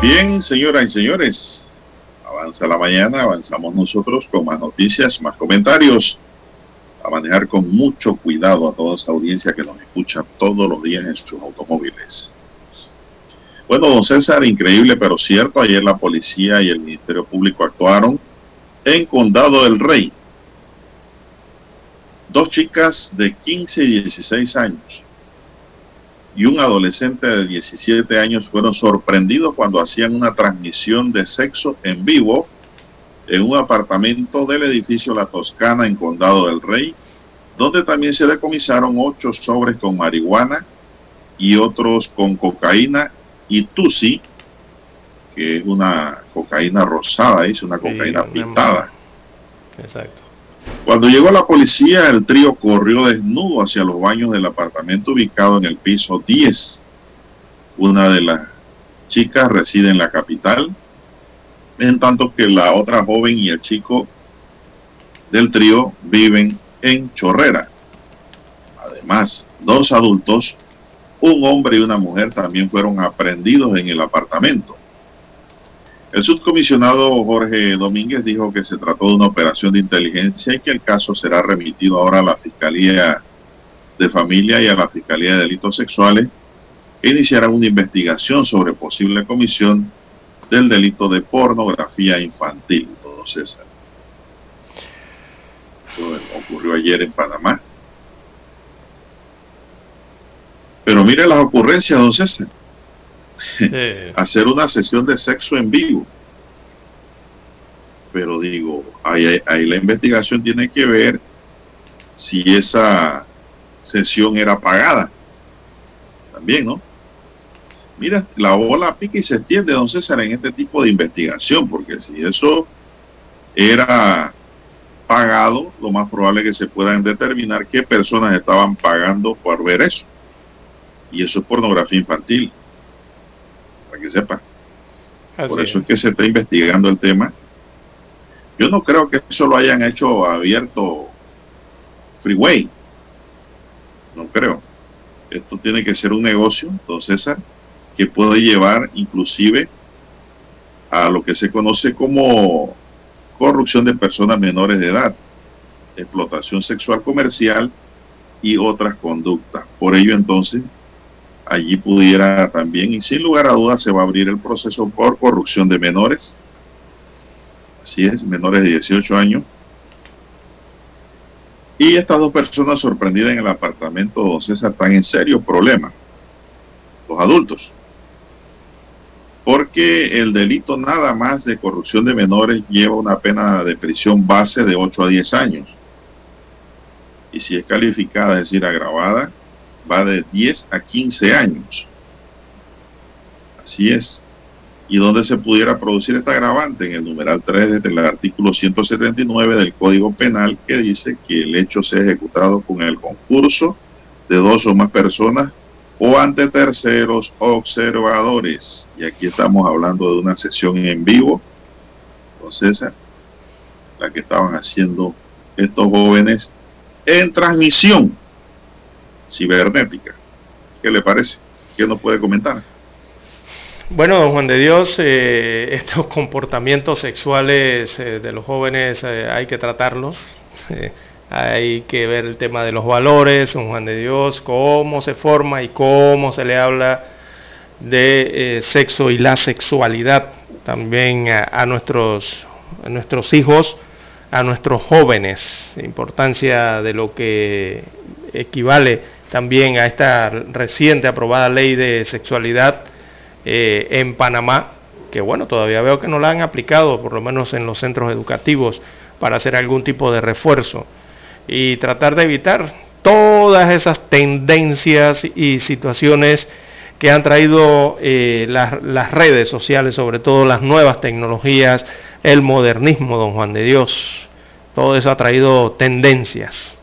Bien, señoras y señores, avanza la mañana, avanzamos nosotros con más noticias, más comentarios, a manejar con mucho cuidado a toda esa audiencia que nos escucha todos los días en sus automóviles. Bueno, don César, increíble pero cierto, ayer la policía y el Ministerio Público actuaron en Condado del Rey. Dos chicas de 15 y 16 años y un adolescente de 17 años fueron sorprendidos cuando hacían una transmisión de sexo en vivo en un apartamento del edificio La Toscana en Condado del Rey, donde también se decomisaron ocho sobres con marihuana y otros con cocaína y tusi, que es una cocaína rosada, es una cocaína pintada. Exacto. Cuando llegó la policía, el trío corrió desnudo hacia los baños del apartamento ubicado en el piso 10. Una de las chicas reside en la capital, en tanto que la otra joven y el chico del trío viven en Chorrera. Además, dos adultos, un hombre y una mujer, también fueron aprendidos en el apartamento. El subcomisionado Jorge Domínguez dijo que se trató de una operación de inteligencia y que el caso será remitido ahora a la Fiscalía de Familia y a la Fiscalía de Delitos Sexuales, que iniciarán una investigación sobre posible comisión del delito de pornografía infantil, don César. Eso ocurrió ayer en Panamá. Pero mire las ocurrencias, don César. hacer una sesión de sexo en vivo. Pero digo, ahí, ahí, la investigación tiene que ver si esa sesión era pagada. También, ¿no? Mira, la ola pica y se extiende, don César, en este tipo de investigación, porque si eso era pagado, lo más probable es que se puedan determinar qué personas estaban pagando por ver eso. Y eso es pornografía infantil que sepa. Por eso es. que se está investigando el tema. Yo no creo que eso lo hayan hecho abierto freeway. No creo. Esto tiene que ser un negocio, don César, que puede llevar inclusive a lo que se conoce como corrupción de personas menores de edad, explotación sexual comercial y otras conductas. Por ello entonces allí pudiera también, y sin lugar a dudas, se va a abrir el proceso por corrupción de menores. Así es, menores de 18 años. Y estas dos personas sorprendidas en el apartamento, don César, están en serio problema. Los adultos. Porque el delito nada más de corrupción de menores lleva una pena de prisión base de 8 a 10 años. Y si es calificada, es decir, agravada, va de 10 a 15 años. Así es. ¿Y dónde se pudiera producir esta agravante? En el numeral 3 del artículo 179 del Código Penal que dice que el hecho sea ejecutado con el concurso de dos o más personas o ante terceros observadores. Y aquí estamos hablando de una sesión en vivo, entonces la que estaban haciendo estos jóvenes en transmisión cibernética. ¿Qué le parece? ¿Qué nos puede comentar? Bueno, don Juan de Dios, eh, estos comportamientos sexuales eh, de los jóvenes eh, hay que tratarlos. hay que ver el tema de los valores, don Juan de Dios, cómo se forma y cómo se le habla de sexo y la sexualidad también a, nuestros, a nuestros hijos, a nuestros jóvenes, importancia de lo que equivale también a esta reciente aprobada ley de sexualidad eh, en Panamá, que bueno, todavía veo que no la han aplicado, por lo menos en los centros educativos, para hacer algún tipo de refuerzo y tratar de evitar todas esas tendencias y situaciones que han traído eh, las, las redes sociales, sobre todo las nuevas tecnologías, el modernismo, don Juan de Dios. Todo eso ha traído tendencias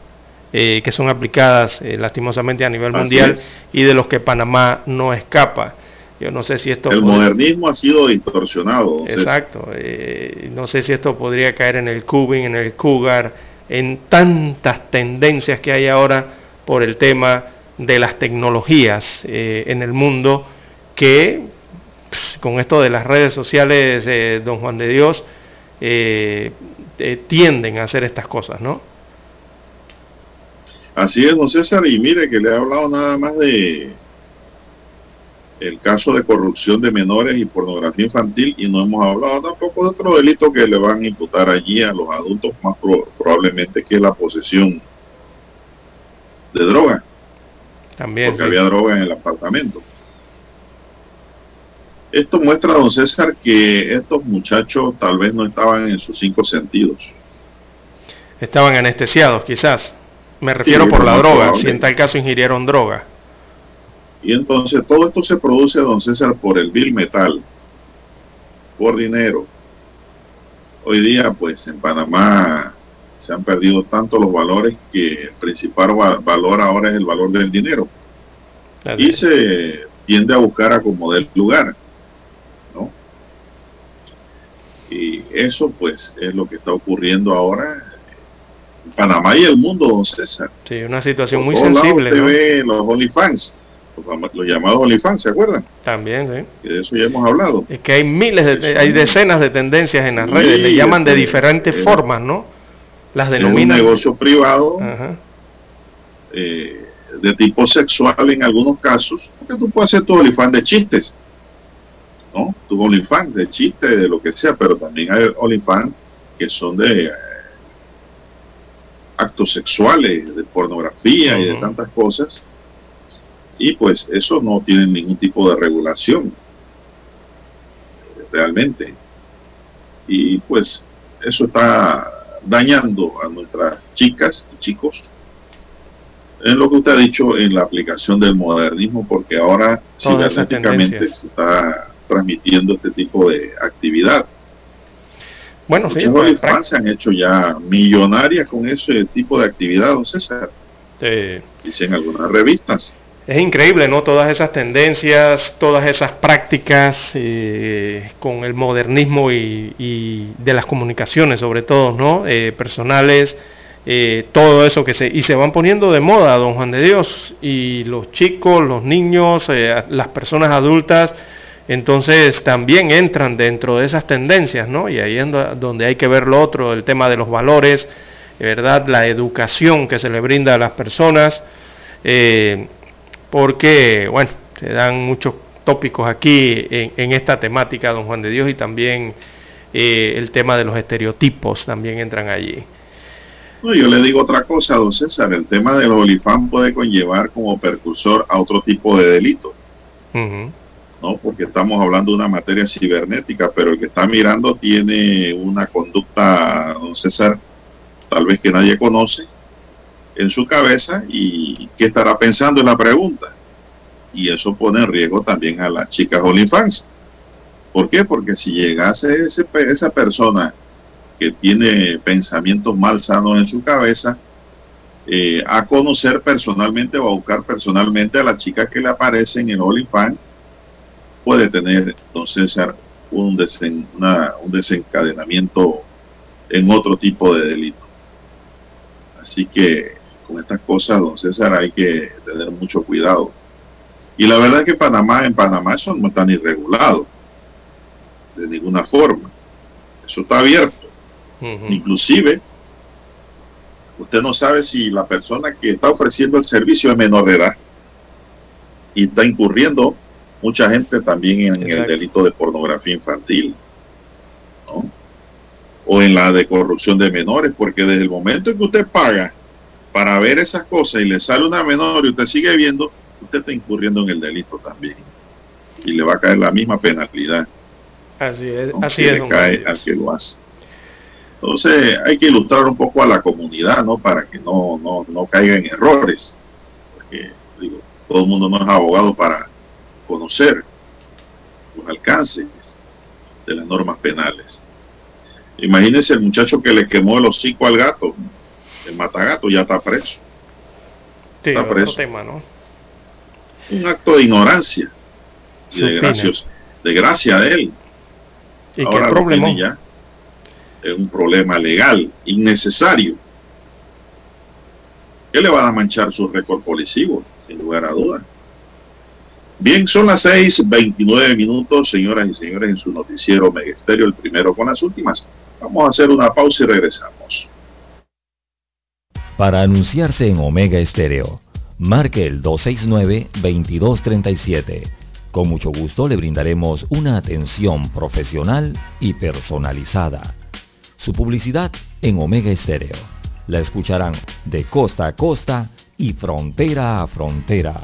eh, que son aplicadas eh, lastimosamente a nivel mundial y de los que Panamá no escapa. Yo no sé si esto... El modernismo ha sido distorsionado. Exacto. Eh, no sé si esto podría caer en el cubing, en el cougar, en tantas tendencias que hay ahora por el tema de las tecnologías en el mundo que con esto de las redes sociales, don Juan de Dios, tienden a hacer estas cosas, ¿no? Así es, don César, y mire que le he hablado nada más de el caso de corrupción de menores y pornografía infantil y no hemos hablado tampoco de otro delito que le van a imputar allí a los adultos, más probablemente que la posesión de droga. También. Porque había droga en el apartamento. Esto muestra, don César, que estos muchachos tal vez no estaban en sus cinco sentidos. Estaban anestesiados, quizás. Me refiero por la droga, si en tal caso ingirieron droga. Y entonces todo esto se produce, don César, por el bill metal, por dinero. Hoy día, pues en Panamá se han perdido tanto los valores que el principal valor ahora es el valor del dinero. Y se tiende a buscar a como del lugar. ¿no? Y eso pues es lo que está ocurriendo ahora Panamá y el mundo, don César. Sí, una situación muy sensible. Ve los OnlyFans, los, llamados OnlyFans, ¿se acuerdan? También, sí. de eso ya hemos hablado. Es que hay miles, de, hay decenas de tendencias en las redes, le llaman de diferentes formas, ¿no? Las denominan. Un negocio privado eh, de tipo sexual en algunos casos, porque tú puedes hacer tu OnlyFans de chistes, ¿no? Tu OnlyFans de chistes, de lo que sea, pero también hay OnlyFans que son de actos sexuales, de pornografía y de tantas cosas. Y pues eso no tiene ningún tipo de regulación, realmente. Y pues eso está dañando a nuestras chicas y chicos en lo que usted ha dicho en la aplicación del modernismo, porque ahora cibernéticamente se está transmitiendo este tipo de actividad. Bueno, sí. Muchas se han hecho ya millonarias con ese tipo de actividad, don César. Sí. Dicen algunas revistas. Es increíble, ¿no? Todas esas tendencias, todas esas prácticas eh, con el modernismo y, de las comunicaciones, sobre todo, ¿no? Eh, personales, eh, todo eso que se... Y se van poniendo de moda, don Juan de Dios. Y los chicos, los niños, las personas adultas entonces también entran dentro de esas tendencias, ¿no? Y ahí es donde hay que ver lo otro, el tema de los valores, ¿verdad? La educación que se le brinda a las personas, eh, porque, bueno, se dan muchos tópicos aquí en, esta temática, don Juan de Dios, y también eh, el tema de los estereotipos también entran allí. No, yo le digo otra cosa, don César, el tema del olifán puede conllevar como percursor a otro tipo de delito. ¿No? Porque estamos hablando de una materia cibernética, pero el que está mirando tiene una conducta, don César, tal vez que nadie conoce en su cabeza y qué estará pensando en la pregunta. Y eso pone en riesgo también a las chicas OnlyFans. ¿Por qué? Porque si llegase ese, esa persona que tiene pensamientos mal sanos en su cabeza, eh, a conocer personalmente o a buscar personalmente a la chica que le aparece en OnlyFans, puede tener, don César, un, un desencadenamiento en otro tipo de delito. Así que con estas cosas, don César, hay que tener mucho cuidado. Y la verdad es que Panamá, en Panamá eso no está ni regulado, de ninguna forma. Eso está abierto. Inclusive, usted no sabe si la persona que está ofreciendo el servicio es menor de edad y está incurriendo mucha gente también en el delito de pornografía infantil, ¿no? O en la de corrupción de menores, porque desde el momento en que usted paga para ver esas cosas y le sale una menor y usted sigue viendo, usted está incurriendo en el delito también. Y le va a caer la misma penalidad. Así es, así es. Le cae al que lo hace. Entonces hay que ilustrar un poco a la comunidad, ¿no? Para que no, no, no caiga en errores. Porque, digo, todo el mundo no es abogado para conocer los alcances de las normas penales. Imagínense el muchacho que le quemó el hocico al gato, el matagato, ya está preso. está preso. Tema, ¿no? Un acto de ignorancia y de, de gracia de él. ¿Y Ahora qué problema? ya es un problema legal, innecesario, que le va a manchar su récord policivo, sin lugar a dudas. Bien, son las 6:29 minutos, señoras y señores, en su noticiero Megesterio, el primero con las últimas. Vamos a hacer una pausa y regresamos. Para anunciarse en Omega Estéreo, marque el 269-2237. Con mucho gusto le brindaremos una atención profesional y personalizada. Su publicidad en Omega Estéreo. La escucharán de costa a costa y frontera a frontera.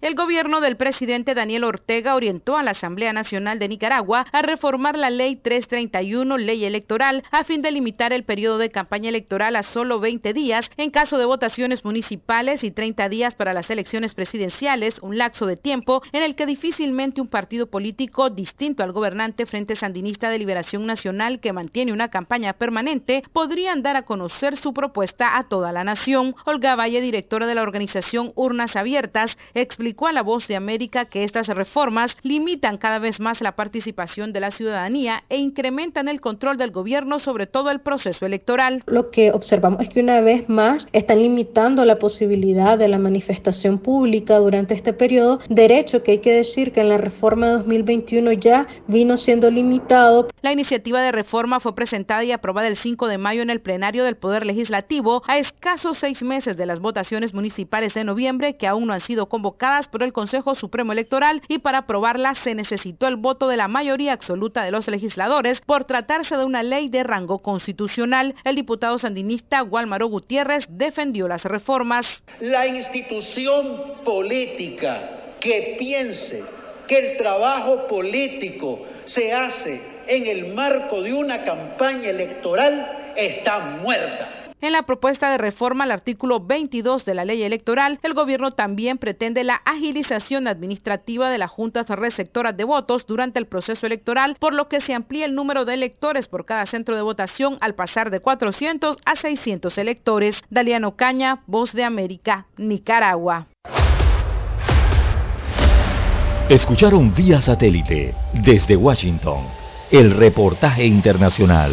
El gobierno del presidente Daniel Ortega orientó a la Asamblea Nacional de Nicaragua a reformar la Ley 331, ley electoral, a fin de limitar el periodo de campaña electoral a solo 20 días en caso de votaciones municipales y 30 días para las elecciones presidenciales, un lapso de tiempo en el que difícilmente un partido político distinto al gobernante Frente Sandinista de Liberación Nacional que mantiene una campaña permanente podrían dar a conocer su propuesta a toda la nación. Olga Valle, directora de la organización Urnas Abiertas, explicó a La Voz de América que estas reformas limitan cada vez más la participación de la ciudadanía e incrementan el control del gobierno sobre todo el proceso electoral. Lo que observamos es que una vez más están limitando la posibilidad de la manifestación pública durante este periodo, derecho que hay que decir que en la reforma de 2021 ya vino siendo limitado. La iniciativa de reforma fue presentada y aprobada el 5 de mayo en el plenario del Poder Legislativo a escasos seis meses de las votaciones municipales de noviembre que aún no han sido convocadas por el Consejo Supremo Electoral y para aprobarla se necesitó el voto de la mayoría absoluta de los legisladores por tratarse de una ley de rango constitucional. El diputado sandinista Gualmaro Gutiérrez defendió las reformas. La institución política que piense que el trabajo político se hace en el marco de una campaña electoral está muerta. En la propuesta de reforma al artículo 22 de la ley electoral, el gobierno también pretende la agilización administrativa de las juntas receptoras de votos durante el proceso electoral, por lo que se amplía el número de electores por cada centro de votación al pasar de 400 a 600 electores. Daliano Caña, Voz de América, Nicaragua. Escucharon vía satélite desde Washington el reportaje internacional.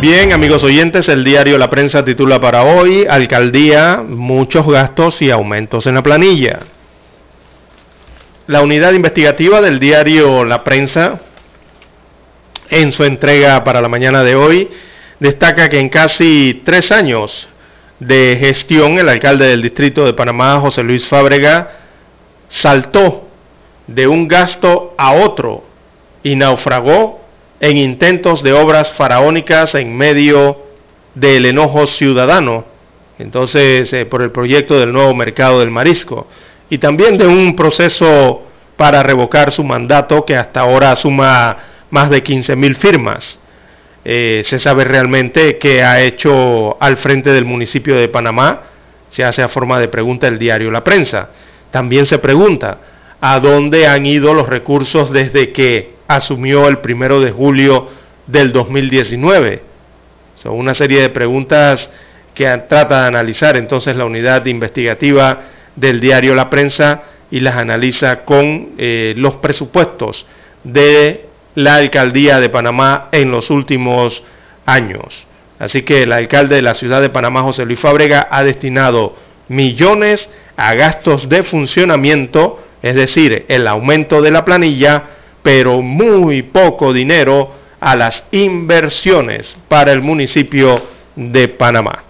Bien, amigos oyentes, el diario La Prensa titula para hoy, Alcaldía, muchos gastos y aumentos en la planilla. La unidad investigativa del diario La Prensa, en su entrega para la mañana de hoy, destaca que en casi tres años de gestión, el alcalde del distrito de Panamá, José Luis Fábrega, saltó de un gasto a otro y naufragó en intentos de obras faraónicas en medio del enojo ciudadano, entonces eh, por el proyecto del nuevo mercado del marisco, y también de un proceso para revocar su mandato que hasta ahora suma más de 15.000 firmas. Eh, se sabe realmente qué ha hecho al frente del municipio de Panamá, se hace a forma de pregunta el diario La Prensa. También se pregunta a dónde han ido los recursos desde que asumió el primero de julio del 2019. Son una serie de preguntas que trata de analizar entonces la unidad investigativa del diario La Prensa y las analiza con eh, los presupuestos de la alcaldía de Panamá en los últimos años. Así que el alcalde de la ciudad de Panamá, José Luis Fábrega, ha destinado millones a gastos de funcionamiento, es decir, el aumento de la planilla, pero muy poco dinero a las inversiones para el municipio de Panamá.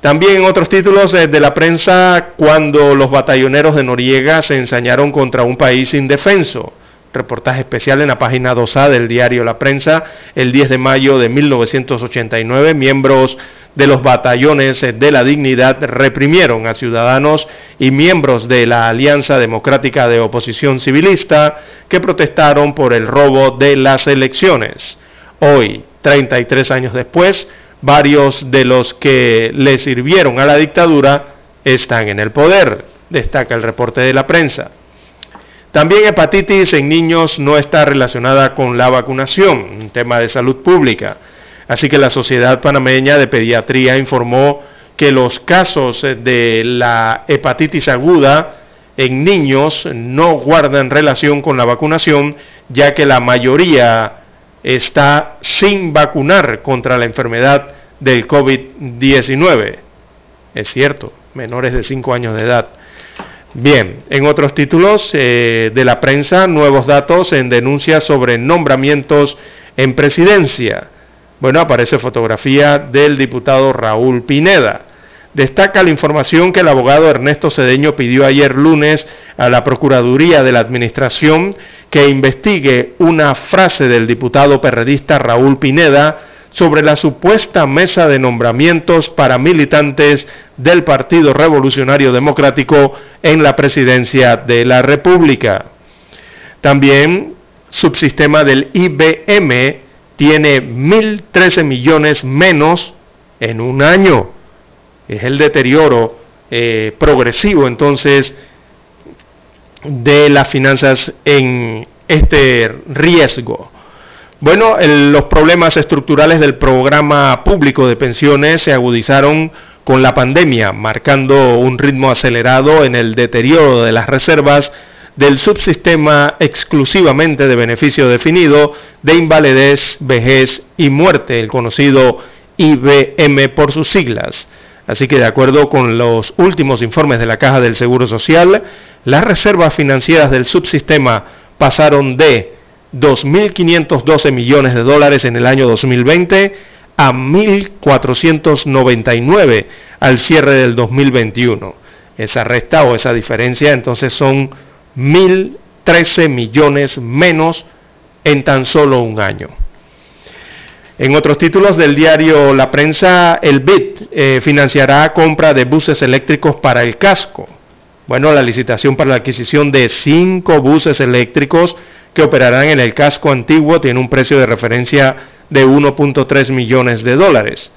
También otros títulos de la prensa, cuando los batalloneros de Noriega se ensañaron contra un país indefenso. Reportaje especial en la página 2A del diario La Prensa, el 10 de mayo de 1989, miembros de los batallones de la dignidad reprimieron a ciudadanos y miembros de la Alianza Democrática de Oposición Civilista que protestaron por el robo de las elecciones. Hoy, 33 años después, varios de los que le sirvieron a la dictadura están en el poder, destaca el reporte de la prensa. También hepatitis en niños no está relacionada con la vacunación, un tema de salud pública. Así que la Sociedad Panameña de Pediatría informó que los casos de la hepatitis aguda en niños no guardan relación con la vacunación, ya que la mayoría está sin vacunar contra la enfermedad del COVID-19. Es cierto, menores de 5 años de edad. Bien, en otros títulos eh, de la prensa, nuevos datos en denuncias sobre nombramientos en presidencia. Bueno, aparece fotografía del diputado Raúl Pineda. Destaca la información que el abogado Ernesto Cedeño pidió ayer lunes a la Procuraduría de la Administración que investigue una frase del diputado perredista Raúl Pineda sobre la supuesta mesa de nombramientos para militantes del Partido Revolucionario Democrático en la presidencia de la República. También subsistema del IBM tiene 1.013 millones menos en un año. Es el deterioro eh, progresivo entonces de las finanzas en este riesgo. Bueno, los problemas estructurales del programa público de pensiones se agudizaron con la pandemia, marcando un ritmo acelerado en el deterioro de las reservas del subsistema exclusivamente de beneficio definido de invalidez, vejez y muerte, el conocido IBM por sus siglas. Así que de acuerdo con los últimos informes de la Caja del Seguro Social, las reservas financieras del subsistema pasaron de 2.512 millones de dólares en el año 2020 a 1.499 al cierre del 2021. Esa resta o esa diferencia entonces son 1.013 millones menos en tan solo un año. En otros títulos del diario La Prensa, el BID eh, financiará compra de buses eléctricos para el casco. Bueno, la licitación para la adquisición de cinco buses eléctricos que operarán en el casco antiguo tiene un precio de referencia de 1.3 millones de dólares.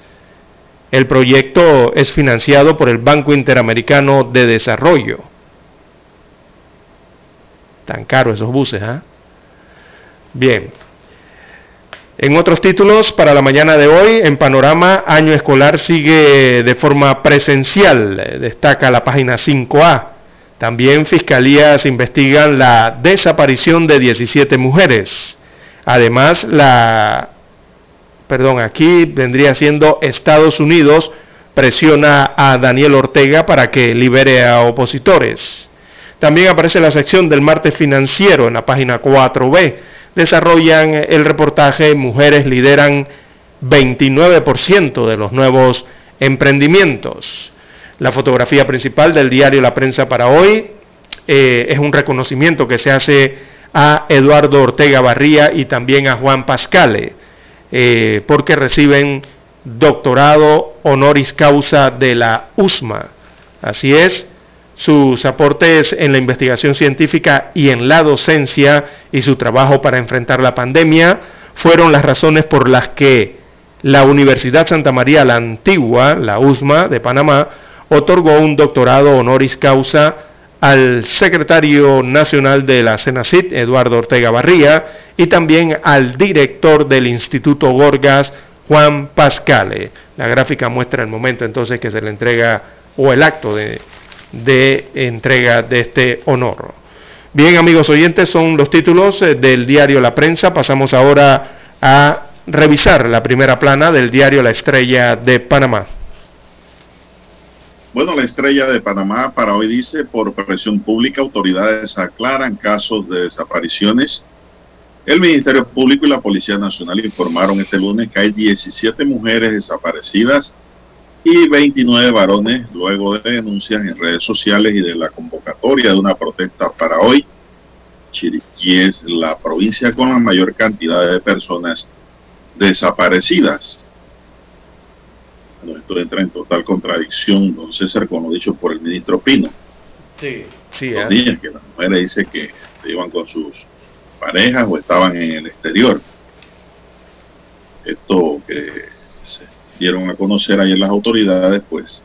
El proyecto es financiado por el Banco Interamericano de Desarrollo. Tan caro esos buses, ¿ah? Bien. En otros títulos, para la mañana de hoy, en Panorama, año escolar sigue de forma presencial. Destaca la página 5A. También fiscalías investigan la desaparición de 17 mujeres. Además, la perdón, aquí vendría siendo Estados Unidos presiona a Daniel Ortega para que libere a opositores. También aparece la sección del martes financiero en la página 4B. Desarrollan el reportaje Mujeres lideran 29% de los nuevos emprendimientos. La fotografía principal del diario La Prensa para hoy eh, es un reconocimiento que se hace a Eduardo Ortega Barría y también a Juan Pascale, eh, porque reciben doctorado honoris causa de la USMA. Así es, sus aportes en la investigación científica y en la docencia y su trabajo para enfrentar la pandemia fueron las razones por las que la Universidad Santa María la Antigua, la USMA de Panamá, otorgó un doctorado honoris causa al secretario nacional de la CENACIT, Eduardo Ortega Barría, y también al director del Instituto Gorgas, Juan Pascale. La gráfica muestra el momento entonces que se le entrega, o el acto de, de entrega de este honor. Bien, amigos oyentes, son los títulos eh, del diario La Prensa. Pasamos ahora a revisar la primera plana del diario La Estrella de Panamá. Bueno, la estrella de Panamá para hoy dice, por presión pública, autoridades aclaran casos de desapariciones. El Ministerio Público y la Policía Nacional informaron este lunes que hay 17 mujeres desaparecidas y 29 varones luego de denuncias en redes sociales y de la convocatoria de una protesta para hoy. Chiriquí es la provincia con la mayor cantidad de personas desaparecidas esto entra en total contradicción, don César, con lo dicho por el ministro Pino. Sí, sí. Los días que las mujeres dicen que se iban con sus parejas o estaban en el exterior. Esto que se dieron a conocer ayer las autoridades, pues,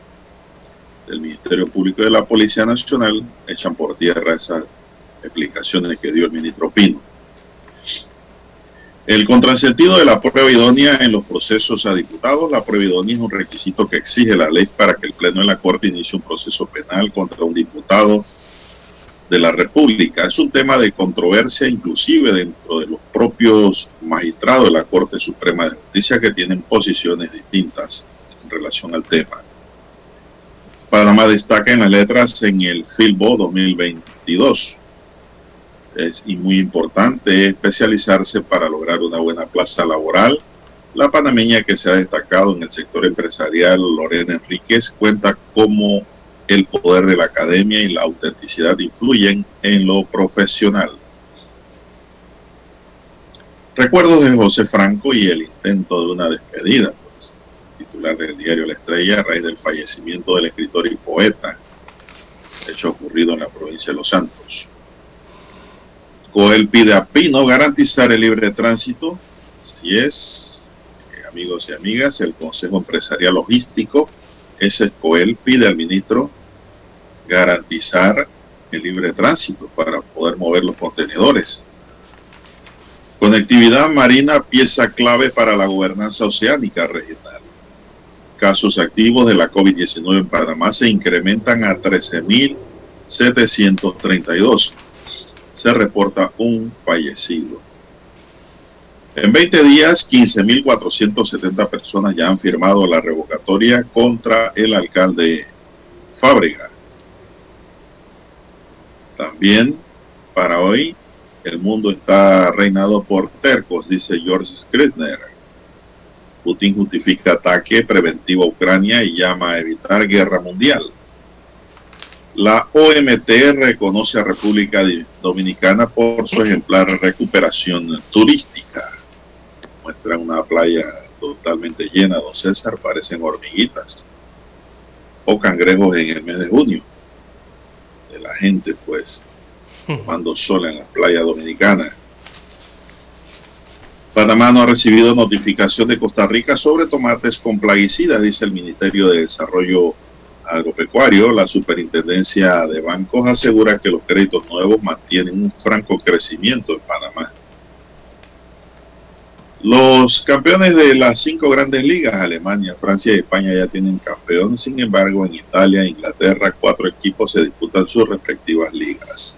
del Ministerio Público y de la Policía Nacional, echan por tierra esas explicaciones que dio el ministro Pino. El contrasentido de la prueba idónea en los procesos a diputados. La prueba idónea es un requisito que exige la ley para que el Pleno de la Corte inicie un proceso penal contra un diputado de la República. Es un tema de controversia inclusive dentro de los propios magistrados de la Corte Suprema de Justicia que tienen posiciones distintas en relación al tema. Panamá destaca en las letras en el FILBO 2022 es y muy importante especializarse para lograr una buena plaza laboral. La panameña que se ha destacado en el sector empresarial, Lorena Enríquez, cuenta cómo el poder de la academia y la autenticidad influyen en lo profesional. Recuerdos de José Franco y el intento de una despedida, pues, titular del diario La Estrella, a raíz del fallecimiento del escritor y poeta, hecho ocurrido en la provincia de Los Santos. Coel pide a Pino garantizar el libre tránsito. Si es, eh, amigos y amigas, el Consejo Empresarial Logístico, ese Coel pide al ministro garantizar el libre tránsito para poder mover los contenedores. Conectividad marina, pieza clave para la gobernanza oceánica regional. Casos activos de la COVID-19 en Panamá se incrementan a 13.732 se reporta un fallecido. En 20 días, 15.470 personas ya han firmado la revocatoria contra el alcalde Fábrega. También para hoy, el mundo está reinado por tercos, dice George Skripner. Putin justifica ataque preventivo a Ucrania y llama a evitar guerra mundial. La OMT reconoce a República Dominicana por su ejemplar recuperación turística. Muestra una playa totalmente llena, don César, parecen hormiguitas o cangrejos en el mes de junio. De la gente, pues, tomando sol en la playa dominicana. Panamá no ha recibido notificación de Costa Rica sobre tomates con plaguicidas, dice el Ministerio de Desarrollo agropecuario, la Superintendencia de Bancos asegura que los créditos nuevos mantienen un franco crecimiento en Panamá. Los campeones de las cinco grandes ligas, Alemania, Francia y España ya tienen campeones, sin embargo en Italia e Inglaterra cuatro equipos se disputan sus respectivas ligas.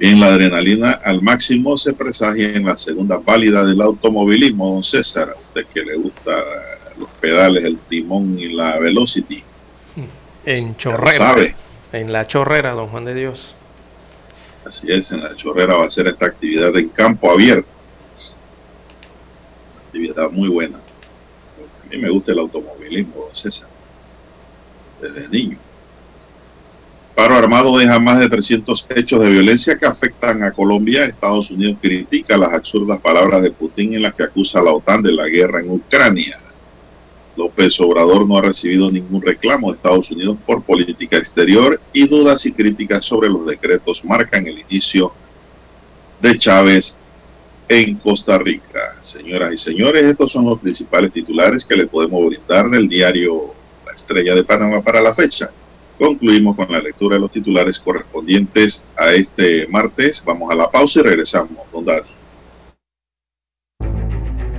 En la adrenalina al máximo se presagia en la segunda válida del automovilismo, don César, a usted que le gusta los pedales, el timón y la velocity. En chorrera. En la chorrera, don Juan de Dios. Así es, en la chorrera va a ser esta actividad en campo abierto. actividad muy buena. A mí me gusta el automovilismo, César, desde niño. Paro armado deja más de 300 hechos de violencia que afectan a Colombia. Estados Unidos critica las absurdas palabras de Putin en las que acusa a la OTAN de la guerra en Ucrania. López Obrador no ha recibido ningún reclamo de Estados Unidos por política exterior y dudas y críticas sobre los decretos marcan el inicio de Chávez en Costa Rica. Señoras y señores, estos son los principales titulares que le podemos brindar del diario La Estrella de Panamá para la fecha. Concluimos con la lectura de los titulares correspondientes a este martes. Vamos a la pausa y regresamos, don Dani.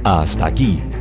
Hasta aquí,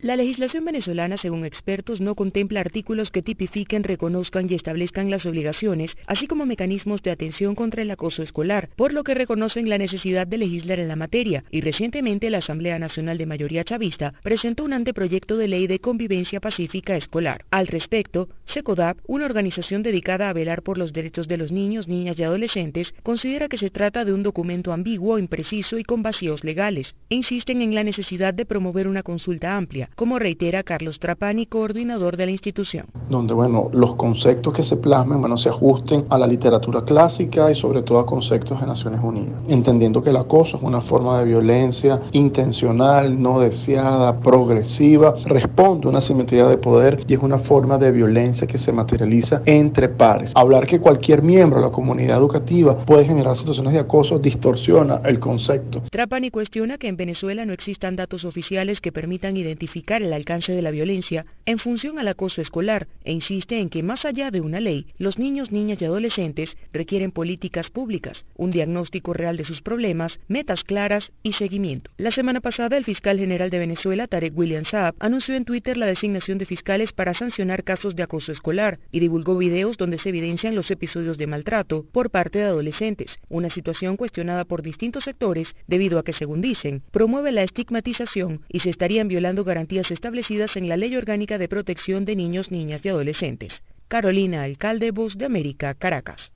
La legislación venezolana, según expertos, no contempla artículos que tipifiquen, reconozcan y establezcan las obligaciones, así como mecanismos de atención contra el acoso escolar, por lo que reconocen la necesidad de legislar en la materia, y recientemente la Asamblea Nacional de Mayoría Chavista presentó un anteproyecto de ley de convivencia pacífica escolar. Al respecto, SECODAP, una organización dedicada a velar por los derechos de los niños, niñas y adolescentes, considera que se trata de un documento ambiguo, impreciso y con vacíos legales, e insisten en la necesidad de promover una consulta amplia como reitera Carlos Trapani, coordinador de la institución. Donde, bueno, los conceptos que se plasmen, bueno, se ajusten a la literatura clásica y sobre todo a conceptos de Naciones Unidas, entendiendo que el acoso es una forma de violencia intencional, no deseada, progresiva, responde a una simetría de poder y es una forma de violencia que se materializa entre pares. Hablar que cualquier miembro de la comunidad educativa puede generar situaciones de acoso distorsiona el concepto. Trapani cuestiona que en Venezuela no existan datos oficiales que permitan identificar el alcance de la violencia en función al acoso escolar e insiste en que más allá de una ley, los niños, niñas y adolescentes requieren políticas públicas, un diagnóstico real de sus problemas, metas claras y seguimiento. La semana pasada, el fiscal general de Venezuela, Tarek William Saab, anunció en Twitter la designación de fiscales para sancionar casos de acoso escolar y divulgó videos donde se evidencian los episodios de maltrato por parte de adolescentes, una situación cuestionada por distintos sectores debido a que, según dicen, promueve la estigmatización y se estarían violando garantías establecidas en la Ley Orgánica de Protección de Niños, Niñas y Adolescentes. Carolina Alcalde, Voz de América, Caracas.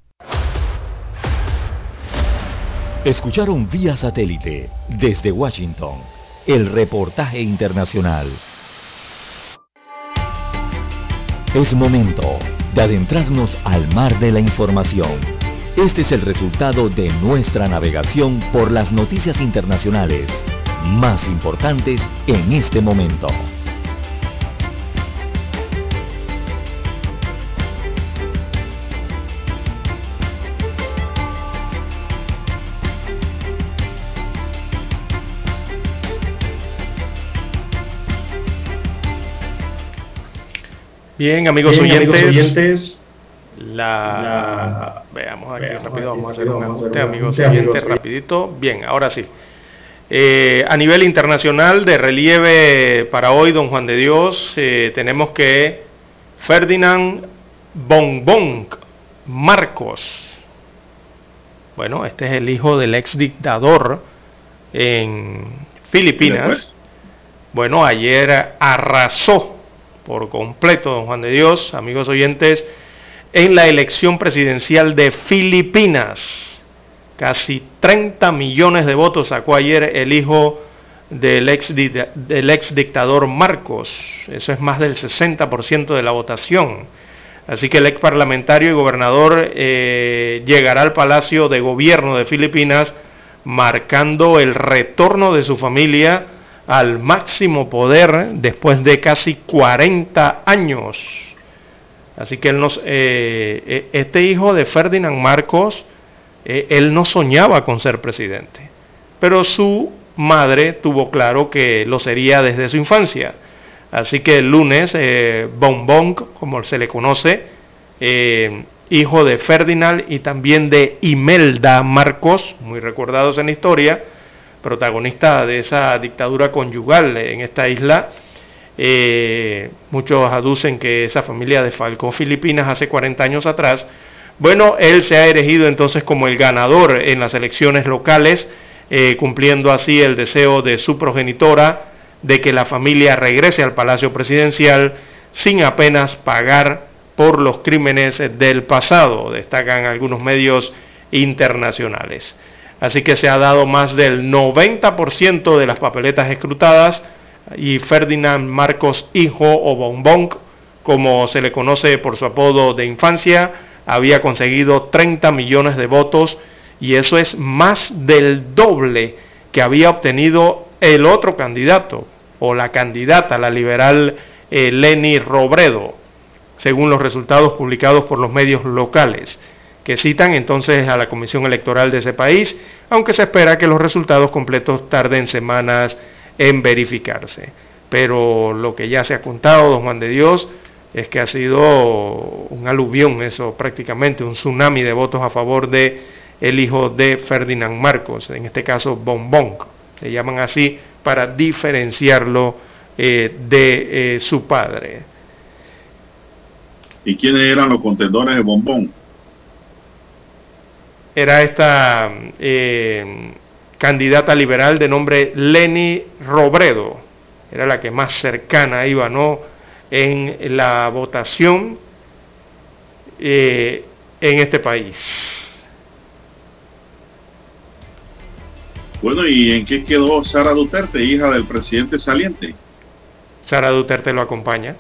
Escucharon vía satélite desde Washington el reportaje internacional. Es momento de adentrarnos al mar de la información. Este es el resultado de nuestra navegación por las noticias internacionales más importantes en este momento. Bien, amigos, oyentes, la... veamos aquí rápido, vamos a hacer un ajuste, amigos oyentes, rapidito. Bien, ahora sí. Eh, a nivel internacional, de relieve para hoy, don Juan de Dios, eh, tenemos que Ferdinand Bonbon Marcos, Bueno, este es el hijo del ex dictador en Filipinas. Bueno, ayer arrasó por completo, don Juan de Dios, amigos oyentes, en la elección presidencial de Filipinas. Casi 30 millones de votos sacó ayer el hijo del ex, del ex dictador Marcos. Eso es más del 60% de la votación. Así que el ex parlamentario y gobernador eh, llegará al Palacio de Gobierno de Filipinas marcando el retorno de su familia al máximo poder después de casi 40 años. Así que él nos, eh, eh, este hijo de Ferdinand Marcos, eh, él no soñaba con ser presidente, pero su madre tuvo claro que lo sería desde su infancia. Así que el lunes, Bonbon, como se le conoce, hijo de Ferdinand y también de Imelda Marcos, muy recordados en la historia, protagonista de esa dictadura conyugal en esta isla. Eh, muchos aducen que esa familia defalcó Filipinas hace 40 años atrás. Bueno, él se ha erigido entonces como el ganador en las elecciones locales, eh, cumpliendo así el deseo de su progenitora de que la familia regrese al Palacio Presidencial sin apenas pagar por los crímenes del pasado, destacan algunos medios internacionales. Así que se ha dado más del 90% de las papeletas escrutadas y Ferdinand Marcos Hijo o Bonbon, como se le conoce por su apodo de infancia, había conseguido 30 millones de votos y eso es más del doble que había obtenido el otro candidato o la candidata, la liberal eh, Leni Robredo según los resultados publicados por los medios locales, que citan entonces a la Comisión Electoral de ese país, aunque se espera que los resultados completos tarden semanas en verificarse. Pero lo que ya se ha contado, don Juan de Dios, es que ha sido un aluvión, eso prácticamente, un tsunami de votos a favor de el hijo de Ferdinand Marcos, en este caso Bonbon, le llaman así para diferenciarlo eh, de eh, su padre. ¿Y quiénes eran los contendores de Bombón? Era esta eh, candidata liberal de nombre Leni Robredo. Era la que más cercana iba, ¿no? En la votación eh, en este país. Bueno, ¿y en qué quedó Sara Duterte, hija del presidente saliente? Sara Duterte lo acompaña.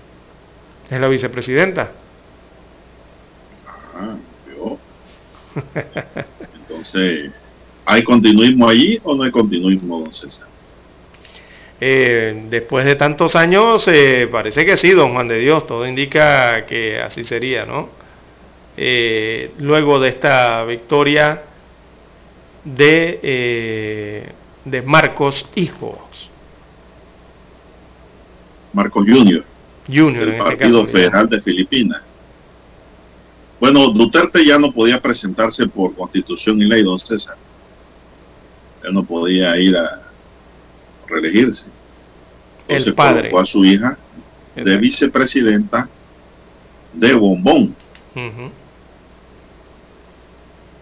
Es la vicepresidenta. Entonces, ¿hay continuismo allí o no hay continuismo, don César? Eh, después de tantos años, eh, parece que sí, don Juan de Dios, todo indica que así sería, ¿no? Eh, luego de esta victoria de, de Marcos Hijos. Marcos Junior. Junior, el este Partido Federal de Filipinas. Bueno, Duterte ya no podía presentarse por constitución y ley, don César. Ya no podía ir a reelegirse. Entonces el padre. colocó a su hija de vicepresidenta de Bombón.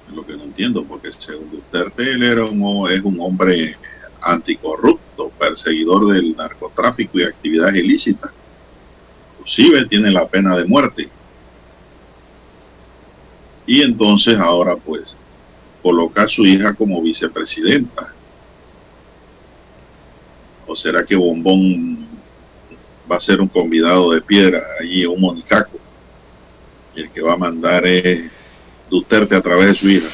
Es lo que no entiendo, porque según Duterte él era un, es un hombre anticorrupto, perseguidor del narcotráfico y actividades ilícitas. Inclusive tiene la pena de muerte y entonces ahora pues coloca a su hija como vicepresidenta. ¿O será que Bombón va a ser un convidado de piedra allí, un monicaco? Y el que va a mandar es Duterte a través de su hija.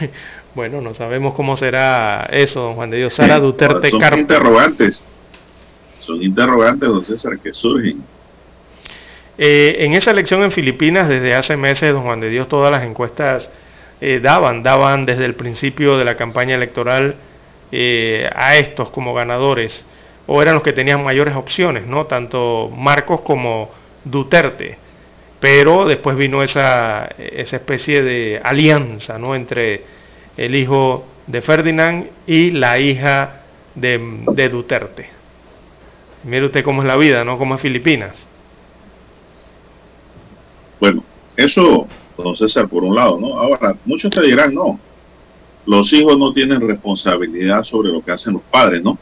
Bueno, no sabemos cómo será eso, don Juan de Dios. Sara Duterte Son interrogantes. Son interrogantes, don César, que surgen. Eh, en esa elección en Filipinas, desde hace meses, don Juan de Dios, todas las encuestas eh, daban, daban desde el principio de la campaña electoral eh, a estos como ganadores, o eran los que tenían mayores opciones, ¿no? Tanto Marcos como Duterte. Pero después vino esa, esa especie de alianza, ¿no? Entre el hijo de Ferdinand y la hija de, de Duterte. Mire usted cómo es la vida, ¿no? Como es Filipinas. Bueno, eso, don César, por un lado, ¿no? Ahora, muchos te dirán, no, los hijos no tienen responsabilidad sobre lo que hacen los padres, ¿no?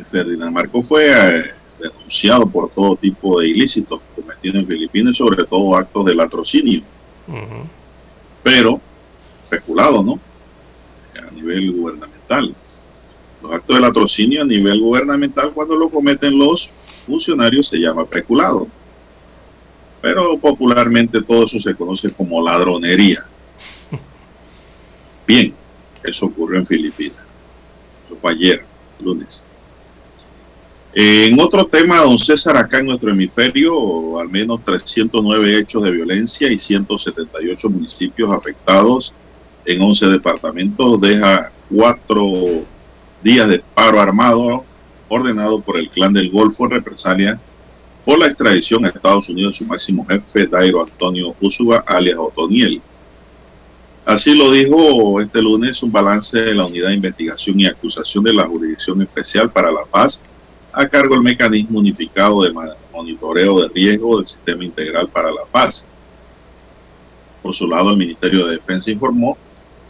Ferdinand Marcos fue eh, denunciado por todo tipo de ilícitos cometidos en Filipinas, sobre todo actos de latrocinio. Pero, especulado, ¿no? A nivel gubernamental. Los actos de latrocinio a nivel gubernamental, cuando lo cometen los funcionarios, se llama peculado. Pero popularmente todo eso se conoce como ladronería. Bien, eso ocurrió en Filipinas. Eso fue ayer, lunes. En otro tema, don César, acá en nuestro hemisferio, al menos 309 hechos de violencia y 178 municipios afectados en 11 departamentos, deja cuatro días de paro armado ordenado por el clan del Golfo en represalia por la extradición a Estados Unidos de su máximo jefe, Dairo Antonio Usuga, alias Otoniel. Así lo dijo este lunes un balance de la Unidad de Investigación y Acusación de la Jurisdicción Especial para la Paz a cargo del mecanismo unificado de monitoreo de riesgo del Sistema Integral para la Paz. Por su lado, el Ministerio de Defensa informó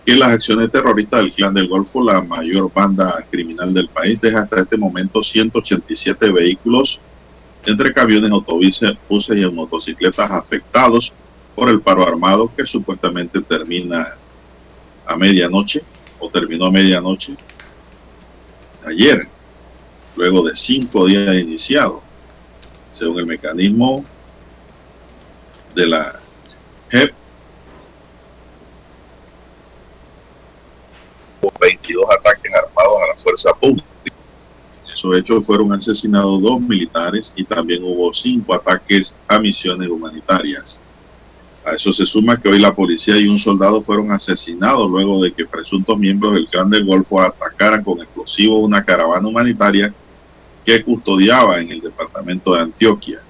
que las acciones terroristas del Clan del Golfo, la mayor banda criminal del país, deja hasta este momento 187 vehículos entre camiones, autobuses, buses y motocicletas afectados por el paro armado que supuestamente termina a medianoche o terminó a medianoche ayer luego de cinco días iniciado, según el mecanismo de la JEP. 22 ataques armados a la fuerza pública. En esos hechos fueron asesinados dos militares y también hubo cinco ataques a misiones humanitarias. A eso se suma que hoy la policía y un soldado fueron asesinados luego de que presuntos miembros del clan del Golfo atacaran con explosivos una caravana humanitaria que custodiaba en el departamento de Antioquia.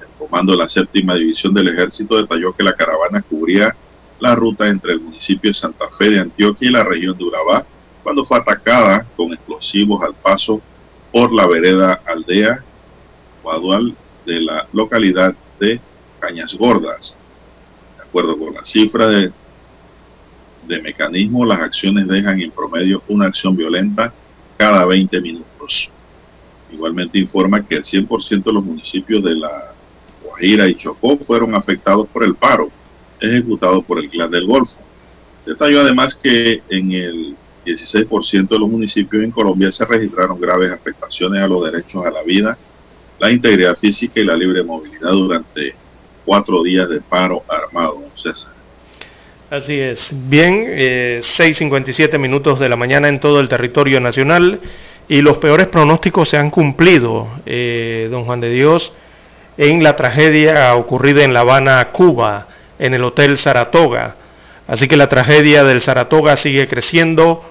El comando de la séptima división del ejército detalló que la caravana cubría la ruta entre el municipio de Santa Fe de Antioquia y la región de Urabá, cuando fue atacada con explosivos al paso por la vereda aldea Guadual de la localidad de Cañas Gordas. Acuerdo con la cifra de, de mecanismo, las acciones dejan en promedio una acción violenta cada 20 minutos. Igualmente informa que el 100% de los municipios de la Guajira y Chocó fueron afectados por el paro ejecutado por el Clan del Golfo. Detalló además que en el 16% de los municipios en Colombia se registraron graves afectaciones a los derechos a la vida, la integridad física y la libre movilidad durante cuatro días de paro armado, César. Así es. Bien, 6.57 eh, minutos de la mañana en todo el territorio nacional y los peores pronósticos se han cumplido, eh, don Juan de Dios, en la tragedia ocurrida en La Habana, Cuba, en el Hotel Saratoga. Así que la tragedia del Saratoga sigue creciendo,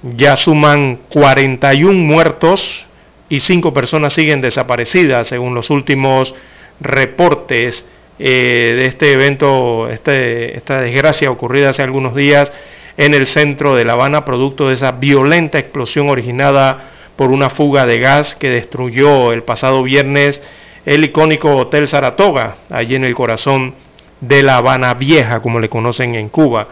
ya suman 41 muertos y 5 personas siguen desaparecidas, según los últimos reportes eh, de este evento, este, esta desgracia ocurrida hace algunos días en el centro de La Habana, producto de esa violenta explosión originada por una fuga de gas que destruyó el pasado viernes el icónico Hotel Saratoga, allí en el corazón de La Habana Vieja, como le conocen en Cuba.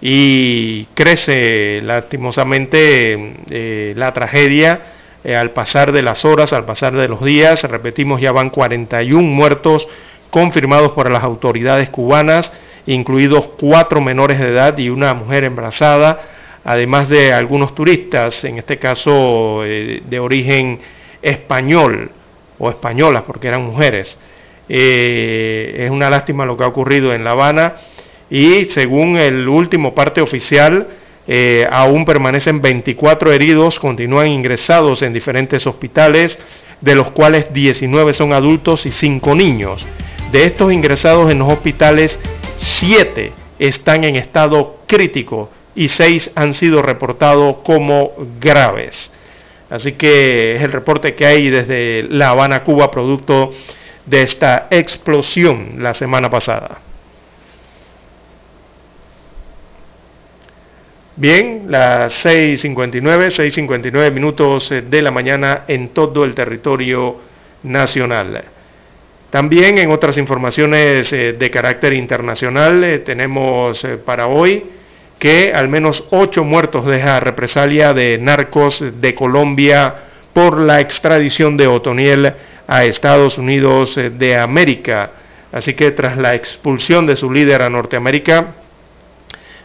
Y crece lastimosamente eh, la tragedia eh, al pasar de las horas, al pasar de los días. Repetimos, ya van 41 muertos confirmados por las autoridades cubanas incluidos cuatro menores de edad y una mujer embarazada, además de algunos turistas, en este caso eh, de origen español o españolas, porque eran mujeres. Eh, es una lástima lo que ha ocurrido en La Habana y según el último parte oficial, eh, aún permanecen 24 heridos, continúan ingresados en diferentes hospitales, de los cuales 19 son adultos y 5 niños. De estos ingresados en los hospitales, siete están en estado crítico y seis han sido reportados como graves. Así que es el reporte que hay desde La Habana, Cuba, producto de esta explosión la semana pasada. Bien, las 6.59, 6.59 minutos de la mañana en todo el territorio nacional. También en otras informaciones eh, de carácter internacional eh, tenemos eh, para hoy que al menos ocho muertos deja represalia de narcos de Colombia por la extradición de Otoniel a Estados Unidos de América. Así que tras la expulsión de su líder a Norteamérica,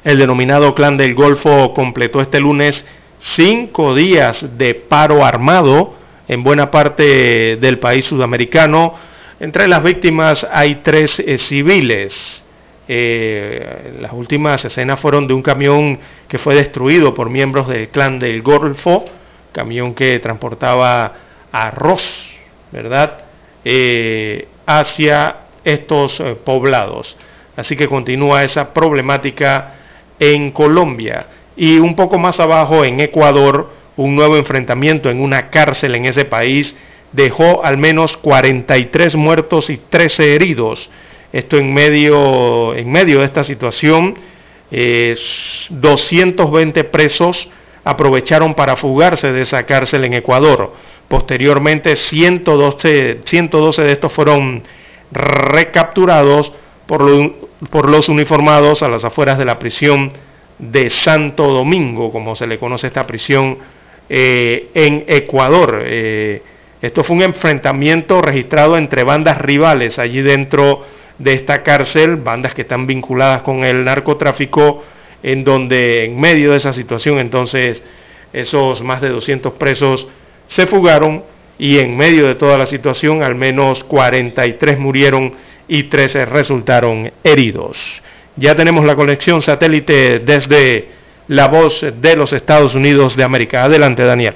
el denominado Clan del Golfo completó este lunes cinco días de paro armado en buena parte del país sudamericano. Entre las víctimas hay tres eh, civiles. Eh, las últimas escenas fueron de un camión que fue destruido por miembros del clan del Golfo, camión que transportaba arroz, ¿verdad? Eh, hacia estos poblados. Así que continúa esa problemática en Colombia y un poco más abajo en Ecuador, un nuevo enfrentamiento en una cárcel en ese país dejó al menos 43 muertos y 13 heridos. Esto en medio, en medio de esta situación, 220 presos aprovecharon para fugarse de esa cárcel en Ecuador. Posteriormente, 112, 112 de estos fueron recapturados por, los uniformados a las afueras de la prisión de Santo Domingo, como se le conoce esta prisión eh, en Ecuador. Eh, esto fue un enfrentamiento registrado entre bandas rivales allí dentro de esta cárcel, bandas que están vinculadas con el narcotráfico, en donde en medio de esa situación entonces esos más de 200 presos se fugaron y en medio de toda la situación al menos 43 murieron y 13 resultaron heridos. Ya tenemos la conexión satélite desde la voz de los Estados Unidos de América. Adelante, Daniel.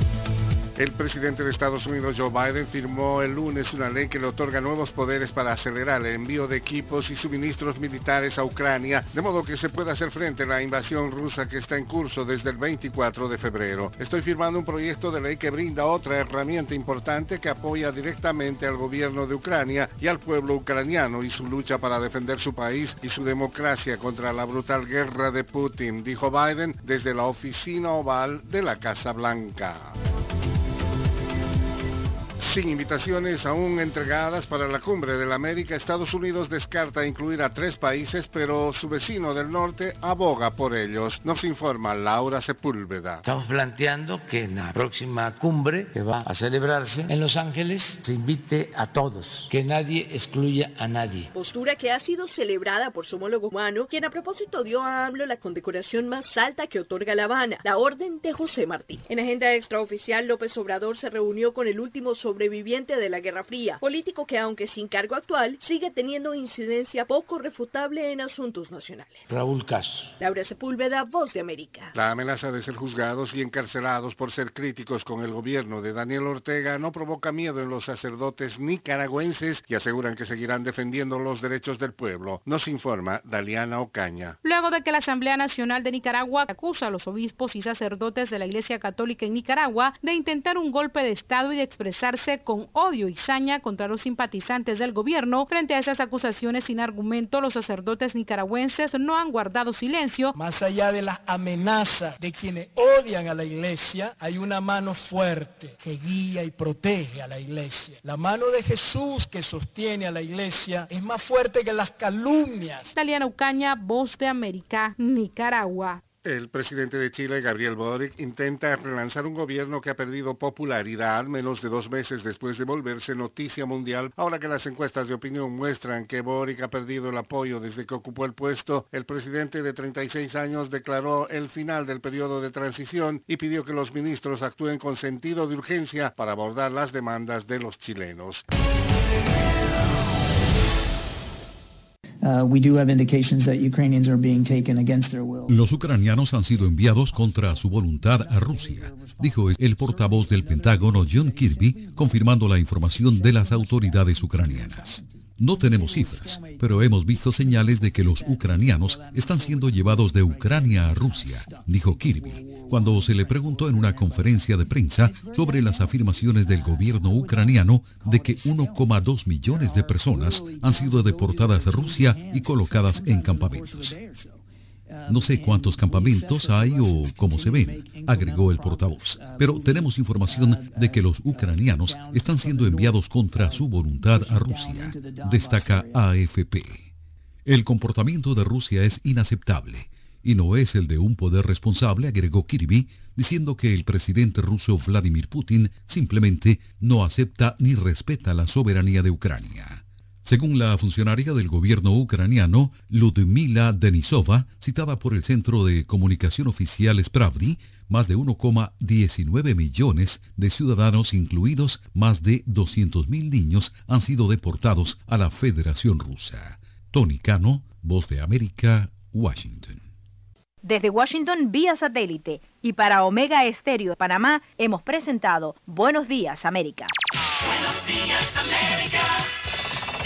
El presidente de Estados Unidos, Joe Biden, firmó el lunes una ley que le otorga nuevos poderes para acelerar el envío de equipos y suministros militares a Ucrania, de modo que se pueda hacer frente a la invasión rusa que está en curso desde el 24 de febrero. Estoy firmando un proyecto de ley que brinda otra herramienta importante que apoya directamente al gobierno de Ucrania y al pueblo ucraniano y su lucha para defender su país y su democracia contra la brutal guerra de Putin, dijo Biden desde la oficina oval de la Casa Blanca sin invitaciones aún entregadas para la cumbre de la América, Estados Unidos descarta incluir a tres países, pero su vecino del norte aboga por ellos. Nos informa Laura Sepúlveda. Estamos planteando que en la próxima cumbre que va a celebrarse en Los Ángeles se invite a todos, que nadie excluya a nadie. Postura que ha sido celebrada por su homólogo humano, quien a propósito dio a AMLO la condecoración más alta que otorga La Habana, la Orden de José Martí. En agenda extraoficial, López Obrador se reunió con el último sobre sobreviviente de la Guerra Fría, político que aunque sin cargo actual, sigue teniendo incidencia poco refutable en asuntos nacionales. Raúl Castro. Laura Sepúlveda, Voz de América. La amenaza de ser juzgados y encarcelados por ser críticos con el gobierno de Daniel Ortega no provoca miedo en los sacerdotes nicaragüenses y aseguran que seguirán defendiendo los derechos del pueblo. Nos informa Daliana Ocaña. Luego de que la Asamblea Nacional de Nicaragua acusa a los obispos y sacerdotes de la Iglesia Católica en Nicaragua de intentar un golpe de Estado y de con odio y saña contra los simpatizantes del gobierno. Frente a esas acusaciones sin argumento, los sacerdotes nicaragüenses no han guardado silencio. Más allá de las amenazas de quienes odian a la iglesia, hay una mano fuerte que guía y protege a la iglesia. La mano de Jesús que sostiene a la iglesia es más fuerte que las calumnias. Taliana Ucaña, Voz de América, Nicaragua. El presidente de Chile, Gabriel Boric, intenta relanzar un gobierno que ha perdido popularidad menos de dos meses después de volverse noticia mundial. Ahora que las encuestas de opinión muestran que Boric ha perdido el apoyo desde que ocupó el puesto, el presidente de 36 años declaró el final del periodo de transición y pidió que los ministros actúen con sentido de urgencia para abordar las demandas de los chilenos. Los ucranianos han sido enviados contra su voluntad a Rusia, dijo el portavoz del Pentágono John Kirby, confirmando la información de las autoridades ucranianas. No tenemos cifras, pero hemos visto señales de que los ucranianos están siendo llevados de Ucrania a Rusia, dijo Kirby, cuando se le preguntó en una conferencia de prensa sobre las afirmaciones del gobierno ucraniano de que 1,2 millones de personas han sido deportadas a Rusia y colocadas en campamentos. No sé cuántos campamentos hay o cómo se ven, agregó el portavoz, pero tenemos información de que los ucranianos están siendo enviados contra su voluntad a Rusia, destaca AFP. El comportamiento de Rusia es inaceptable y no es el de un poder responsable, agregó Kirby, diciendo que el presidente ruso Vladimir Putin simplemente no acepta ni respeta la soberanía de Ucrania. Según la funcionaria del gobierno ucraniano, Ludmila Denisova, citada por el Centro de Comunicación Oficial Spravdi, más de 1,19 millones de ciudadanos, incluidos más de 200.000 niños, han sido deportados a la Federación Rusa. Tony Cano, Voz de América, Washington. Desde Washington vía satélite y para Omega Estéreo de Panamá hemos presentado Buenos Días América. Buenos días, América.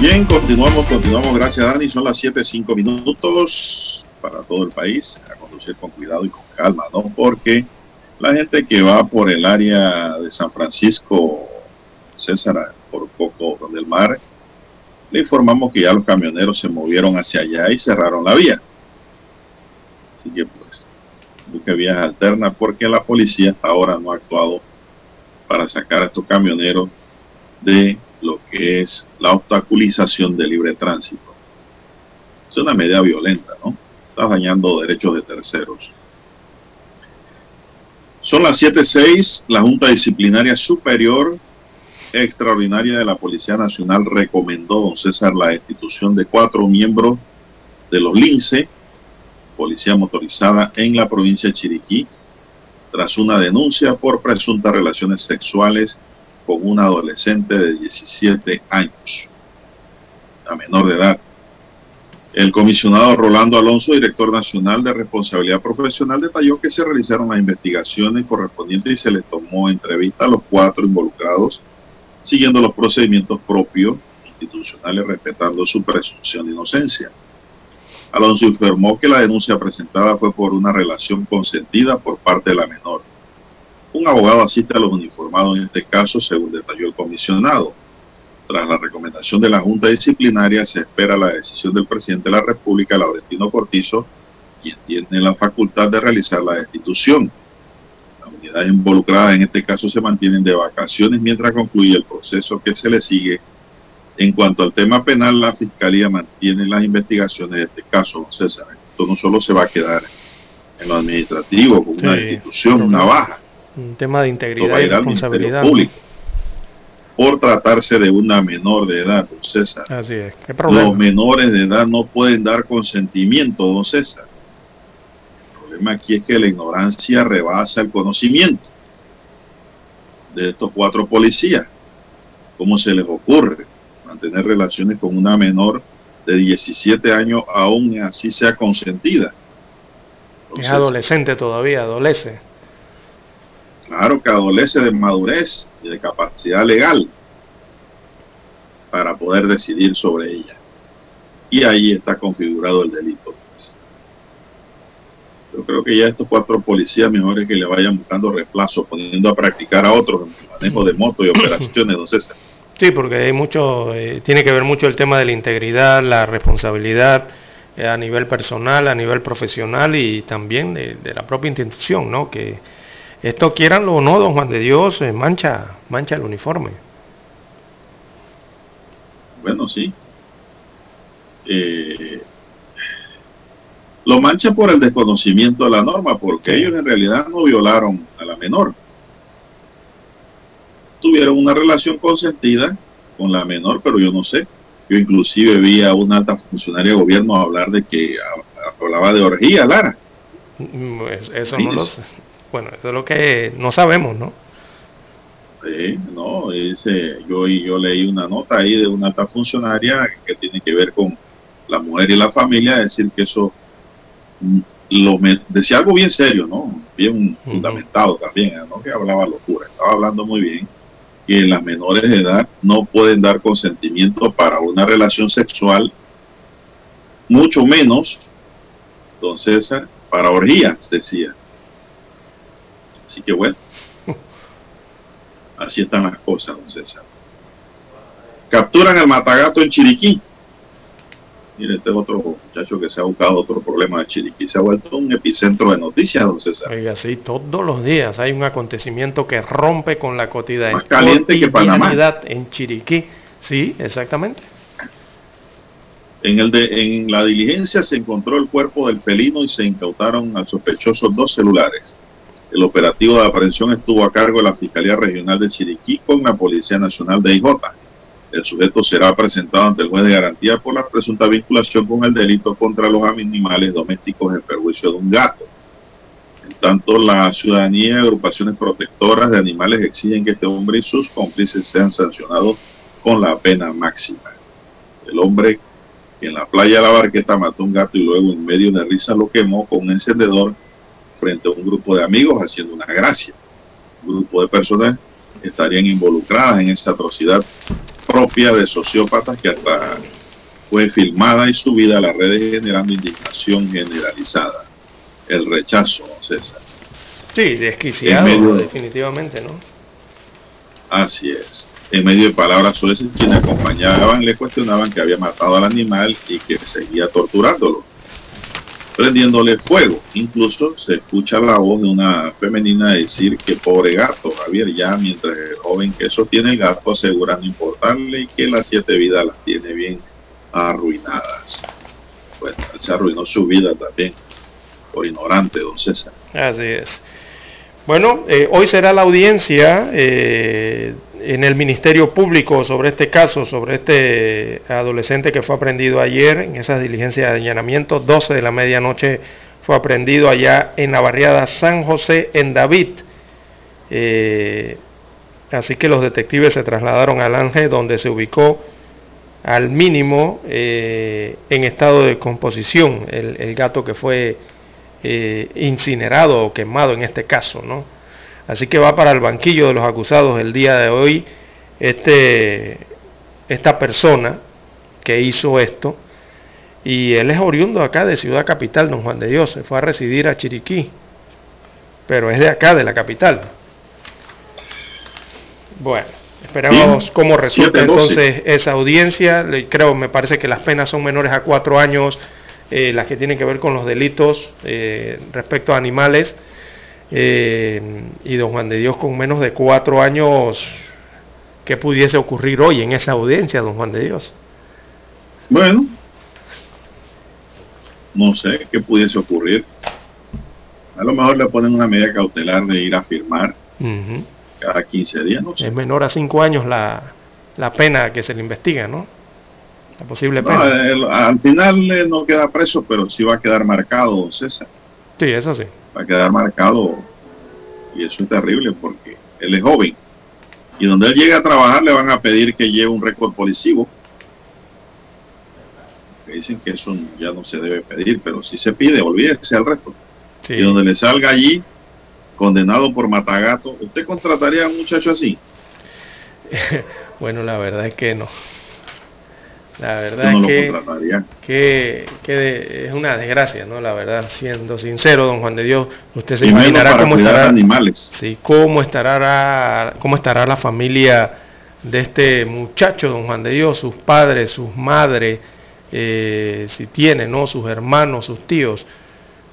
Bien, continuamos, continuamos. Gracias, Dani. Son las 7.05 minutos para todo el país. A conducir con cuidado y con calma, ¿no? Porque la gente que va por el área de San Francisco, César, por poco del mar, le informamos que ya los camioneros se movieron hacia allá y cerraron la vía. Así que, pues, busque vías alternas porque la policía hasta ahora no ha actuado para sacar a estos camioneros de lo que es la obstaculización del libre tránsito. Es una medida violenta, ¿no? Estás dañando derechos de terceros. Son las 7.06, la Junta Disciplinaria Superior Extraordinaria de la Policía Nacional recomendó, don César, la destitución de cuatro miembros de los LINCE, Policía Motorizada en la provincia de Chiriquí, tras una denuncia por presuntas relaciones sexuales con una adolescente de 17 años, a menor de edad. El comisionado Rolando Alonso, director nacional de responsabilidad profesional, detalló que se realizaron las investigaciones correspondientes y se le tomó entrevista a los cuatro involucrados, siguiendo los procedimientos propios institucionales, respetando su presunción de inocencia. Alonso informó que la denuncia presentada fue por una relación consentida por parte de la menor. Un abogado asiste a los uniformados en este caso, según detalló el comisionado. Tras la recomendación de la Junta Disciplinaria, se espera la decisión del presidente de la República, Laurentino Cortizo, quien tiene la facultad de realizar la destitución. Las unidades involucradas en este caso se mantienen de vacaciones mientras concluye el proceso que se le sigue. En cuanto al tema penal, la Fiscalía mantiene las investigaciones de este caso, don César. Esto no solo se va a quedar en lo administrativo, con una Sí, destitución, una baja. Un tema de integridad y responsabilidad. Público. Por tratarse de una menor de edad, don César. Así es. ¿Qué problema? Los menores de edad no pueden dar consentimiento, don César. El problema aquí es que la ignorancia rebasa el conocimiento de estos cuatro policías. ¿Cómo se les ocurre mantener relaciones con una menor de 17 años, aún así sea consentida? Es adolescente todavía, adolece. Claro que adolece de madurez y de capacidad legal para poder decidir sobre ella. Y ahí está configurado el delito. pues. Yo creo que ya estos cuatro policías mejores que le vayan buscando reemplazo, poniendo a practicar a otros en el manejo de moto y operaciones, don. Sí, porque hay mucho, eh, tiene que ver mucho el tema de la integridad, la responsabilidad eh, a nivel personal, a nivel profesional y también de, de la propia institución, ¿no? Que esto quieranlo o no, don Juan de Dios, eh, mancha, mancha el uniforme. Bueno, sí. Eh, lo mancha por el desconocimiento de la norma, porque ellos en realidad no violaron a la menor. Tuvieron una relación consentida con la menor, pero yo no sé. Yo inclusive vi a una alta funcionaria de gobierno hablar de que hablaba de orgía, Lara. Mm, es- Eso no lo sé. Bueno, eso es lo que no sabemos, ¿no? Sí, no, yo, yo leí una nota ahí de una alta funcionaria que tiene que ver con la mujer y la familia, decir que eso mm, lo me- decía algo bien serio, ¿no? Bien fundamentado también, no que hablaba locura, estaba hablando muy bien que las menores de edad no pueden dar consentimiento para una relación sexual, mucho menos, don César, para orgías, decía. Así que bueno. Así están las cosas, don César. Capturan al matagato en Chiriquí. Mire, este es otro muchacho que se ha buscado otro problema de Chiriquí. Se ha vuelto un epicentro de noticias, don César. Oiga, sí, todos los días hay un acontecimiento que rompe con la cotidianidad, Más caliente que Panamá. en Chiriquí. Sí, exactamente. En, el de, en la diligencia se encontró el cuerpo del felino y se incautaron al sospechoso dos celulares. El operativo de aprehensión estuvo a cargo de la Fiscalía Regional de Chiriquí con la Policía Nacional de IJ. El sujeto será presentado ante el juez de garantía por la presunta vinculación con el delito contra los animales domésticos en perjuicio de un gato. En tanto, la ciudadanía y agrupaciones protectoras de animales exigen que este hombre y sus cómplices sean sancionados con la pena máxima. El hombre que en la playa de la Barqueta mató un gato y luego en medio de risa lo quemó con un encendedor frente a un grupo de amigos haciendo una gracia. Un grupo de personas estarían involucradas en esta atrocidad propia de sociópatas que hasta fue filmada y subida a las redes generando indignación generalizada. El rechazo, César. Sí, desquiciado, En medio de- definitivamente, ¿no? Así es. En medio de palabras soeces, quienes acompañaban le cuestionaban que había matado al animal y que seguía torturándolo, prendiéndole fuego. Incluso se escucha la voz de una femenina decir que pobre gato, Javier, ya mientras el joven que sostiene el gato asegura no importarle y que las siete vidas las tiene bien arruinadas. Bueno, él se arruinó su vida también por ignorante, don César. Así es. Bueno, eh, hoy será la audiencia eh, en el Ministerio Público sobre este caso, sobre este adolescente que fue aprendido ayer en esas diligencias de allanamiento. 12 de la medianoche fue aprendido allá en la barriada San José, en David. Eh, así que los detectives se trasladaron al Ángel, donde se ubicó al mínimo eh, en estado de composición el, el gato que fue eh, incinerado o quemado en este caso, ¿no? Así que va para el banquillo de los acusados el día de hoy este, esta persona que hizo esto y él es oriundo acá de Ciudad Capital, don Juan de Dios, se fue a residir a Chiriquí, pero es de acá, de la capital. Bueno, esperamos Bien. cómo resulta 7-12. entonces esa audiencia. Creo, me parece que las penas son menores a cuatro años, eh, las que tienen que ver con los delitos eh, respecto a animales. Eh, y don Juan de Dios con menos de cuatro años, ¿qué pudiese ocurrir hoy en esa audiencia, don Juan de Dios? Bueno, no sé qué pudiese ocurrir. A lo mejor le ponen una medida cautelar de ir a firmar cada 15 días, no sé. Es menor a cinco años la, la pena que se le investiga, ¿no? La posible No, pena. el- al final eh, no queda preso, pero sí va a quedar marcado, César. Sí, eso sí. Va a quedar marcado. Y eso es terrible porque él es joven. Y donde él llegue a trabajar le van a pedir que lleve un récord policivo. Que dicen que eso ya no se debe pedir, pero si se pide, olvídese al récord. Sí. Y donde le salga allí, condenado por matagato, ¿usted contrataría a un muchacho así? Bueno, la verdad es que no. La verdad es que, que, es una desgracia, ¿no? La verdad, siendo sincero, don Juan de Dios, usted se imaginará cómo estará, animales. Sí, cómo estará, cómo estará la familia de este muchacho, don Juan de Dios, sus padres, sus madres, eh, si tiene, ¿no? Sus hermanos, sus tíos.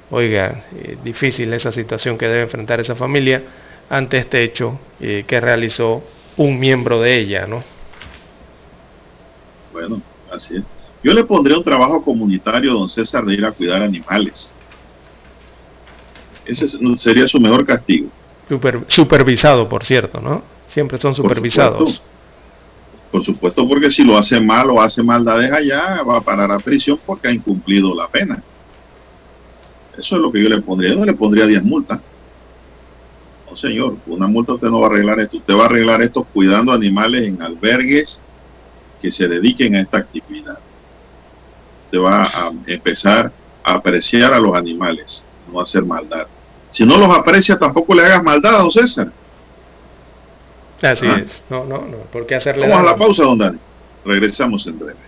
Oiga, eh, difícil esa situación que debe enfrentar esa familia ante este hecho eh, que realizó un miembro de ella, ¿no? Bueno, así es. Yo le pondría un trabajo comunitario, don César, de ir a cuidar animales. Ese sería su mejor castigo. supervisado, por cierto, ¿no? Siempre son supervisados. Por supuesto, porque si lo hace mal o hace maldades allá, va a parar a prisión porque ha incumplido la pena. Eso es lo que yo le pondría. Yo no le pondría 10 multas. No, señor, una multa usted no va a arreglar esto. Usted va a arreglar esto cuidando animales en albergues que se dediquen a esta actividad. Usted va a empezar a apreciar a los animales, no a hacer maldad. Si no los aprecia, tampoco le hagas maldad a don César. Así ah. es. No, no, no. ¿Por qué hacerle Vamos a la pausa, don Dani. Regresamos en breve.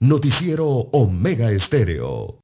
Noticiero Omega Estéreo.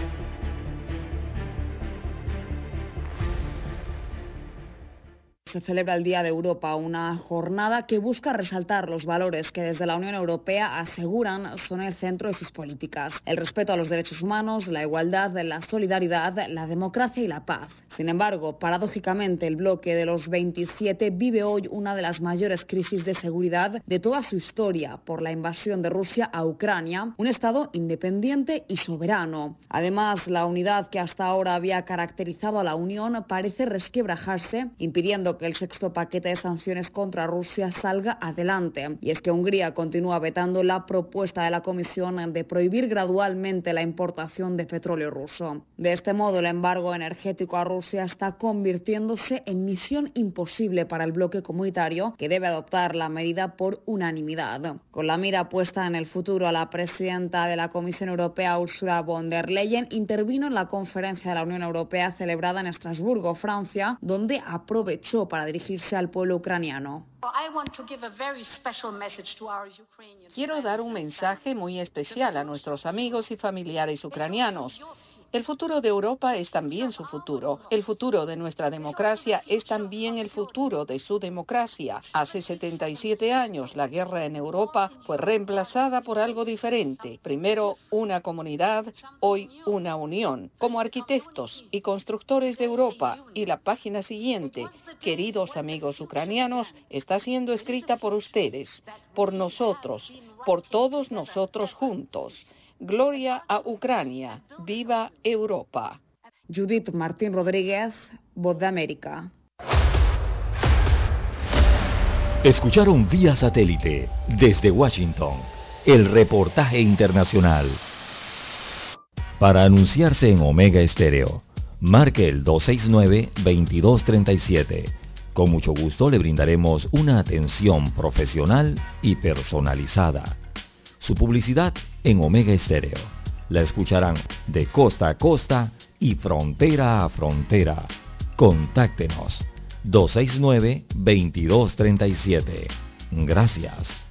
Se celebra el Día de Europa, una jornada que busca resaltar los valores que desde la Unión Europea aseguran son el centro de sus políticas. El respeto a los derechos humanos, la igualdad, la solidaridad, la democracia y la paz. Sin embargo, paradójicamente, el bloque de los 27 vive hoy una de las mayores crisis de seguridad de toda su historia por la invasión de Rusia a Ucrania, un Estado independiente y soberano. Además, la unidad que hasta ahora había caracterizado a la Unión parece resquebrajarse, impidiendo que el sexto paquete de sanciones contra Rusia salga adelante. Y es que Hungría continúa vetando la propuesta de la Comisión de prohibir gradualmente la importación de petróleo ruso. De este modo, el embargo energético a Rusia está convirtiéndose en misión imposible para el bloque comunitario que debe adoptar la medida por unanimidad. Con la mira puesta en el futuro, la presidenta de la Comisión Europea, Ursula von der Leyen, intervino en la conferencia de la Unión Europea celebrada en Estrasburgo, Francia, donde aprovechó para dirigirse al pueblo ucraniano. Quiero dar un mensaje muy especial a nuestros amigos y familiares ucranianos. El futuro de Europa es también su futuro. El futuro de nuestra democracia es también el futuro de su democracia. Hace 77 años la guerra en Europa fue reemplazada por algo diferente. Primero una comunidad, hoy una unión. Como arquitectos y constructores de Europa y la página siguiente, queridos amigos ucranianos, está siendo escrita por ustedes, por nosotros, por todos nosotros juntos. Gloria a Ucrania, viva Europa. Judith Martín Rodríguez, Voz de América. Escucharon vía satélite desde Washington el reportaje internacional. Para anunciarse en Omega Estéreo, marque el 269-2237. Con mucho gusto le brindaremos una atención profesional y personalizada. Su publicidad en Omega Estéreo. La escucharán de costa a costa y frontera a frontera. Contáctenos 269-2237. Gracias.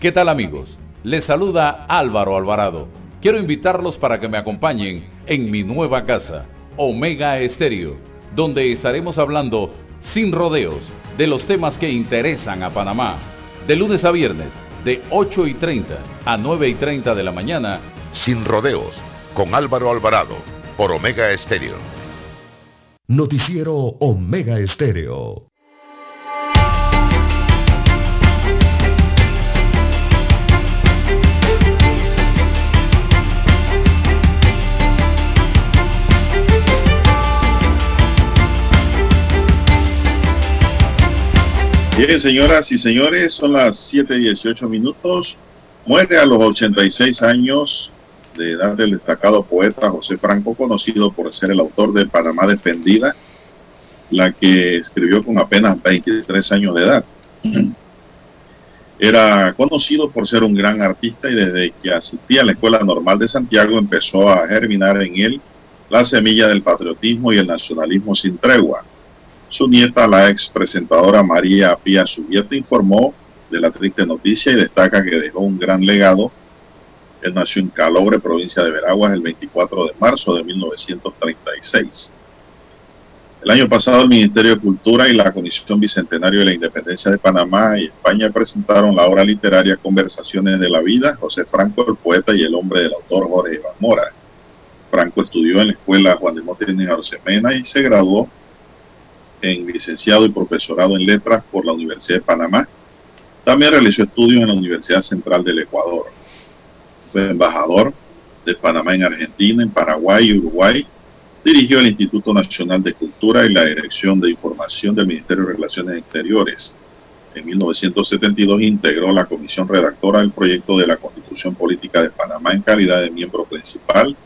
¿Qué tal amigos? Les saluda Álvaro Alvarado. Quiero invitarlos para que me acompañen en mi nueva casa, Omega Estéreo, donde estaremos hablando sin rodeos de los temas que interesan a Panamá. De lunes a viernes, de 8 y 30 a 9 y 30 de la mañana. Sin rodeos, con Álvaro Alvarado, por Omega Estéreo. Noticiero Omega Estéreo. Bien, señoras y señores, son las 7 y 18 minutos. Muere a los 86 años de edad del destacado poeta José Franco, conocido por ser el autor de Panamá Defendida, la que escribió con apenas 23 años de edad. Era conocido por ser un gran artista y desde que asistía a la Escuela Normal de Santiago empezó a germinar en él la semilla del patriotismo y el nacionalismo sin tregua. Su nieta, la ex presentadora María Pía Subieta, informó de la triste noticia y destaca que dejó un gran legado. Él nació en Calobre, provincia de Veraguas, el 24 de marzo de 1936. El año pasado el Ministerio de Cultura y la Comisión Bicentenario de la Independencia de Panamá y España presentaron la obra literaria Conversaciones de la Vida, José Franco, el poeta y el hombre del autor Jorge Iván Mora. Franco estudió en la escuela Juan de Motín Arcemena y se graduó en licenciado y profesorado en letras por la Universidad de Panamá. También realizó estudios en la Universidad Central del Ecuador. Fue embajador de Panamá en Argentina, en Paraguay y Uruguay. Dirigió el Instituto Nacional de Cultura y la Dirección de Información del Ministerio de Relaciones Exteriores. En 1972 integró la comisión redactora del proyecto de la Constitución Política de Panamá en calidad de miembro principal.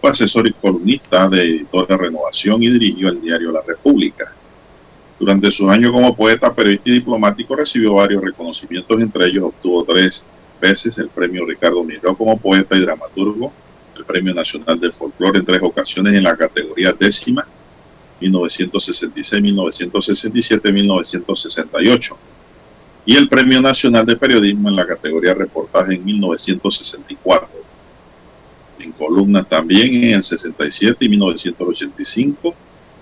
Fue asesor y columnista de Editora Renovación y dirigió el diario La República. Durante sus años como poeta, periodista y diplomático recibió varios reconocimientos, entre ellos obtuvo tres veces el premio Ricardo Miró como poeta y dramaturgo, el Premio Nacional del Folclore en tres ocasiones en la categoría décima, 1966, 1967, 1968, y el Premio Nacional de Periodismo en la categoría reportaje en 1964. En columnas también en el 67 y 1985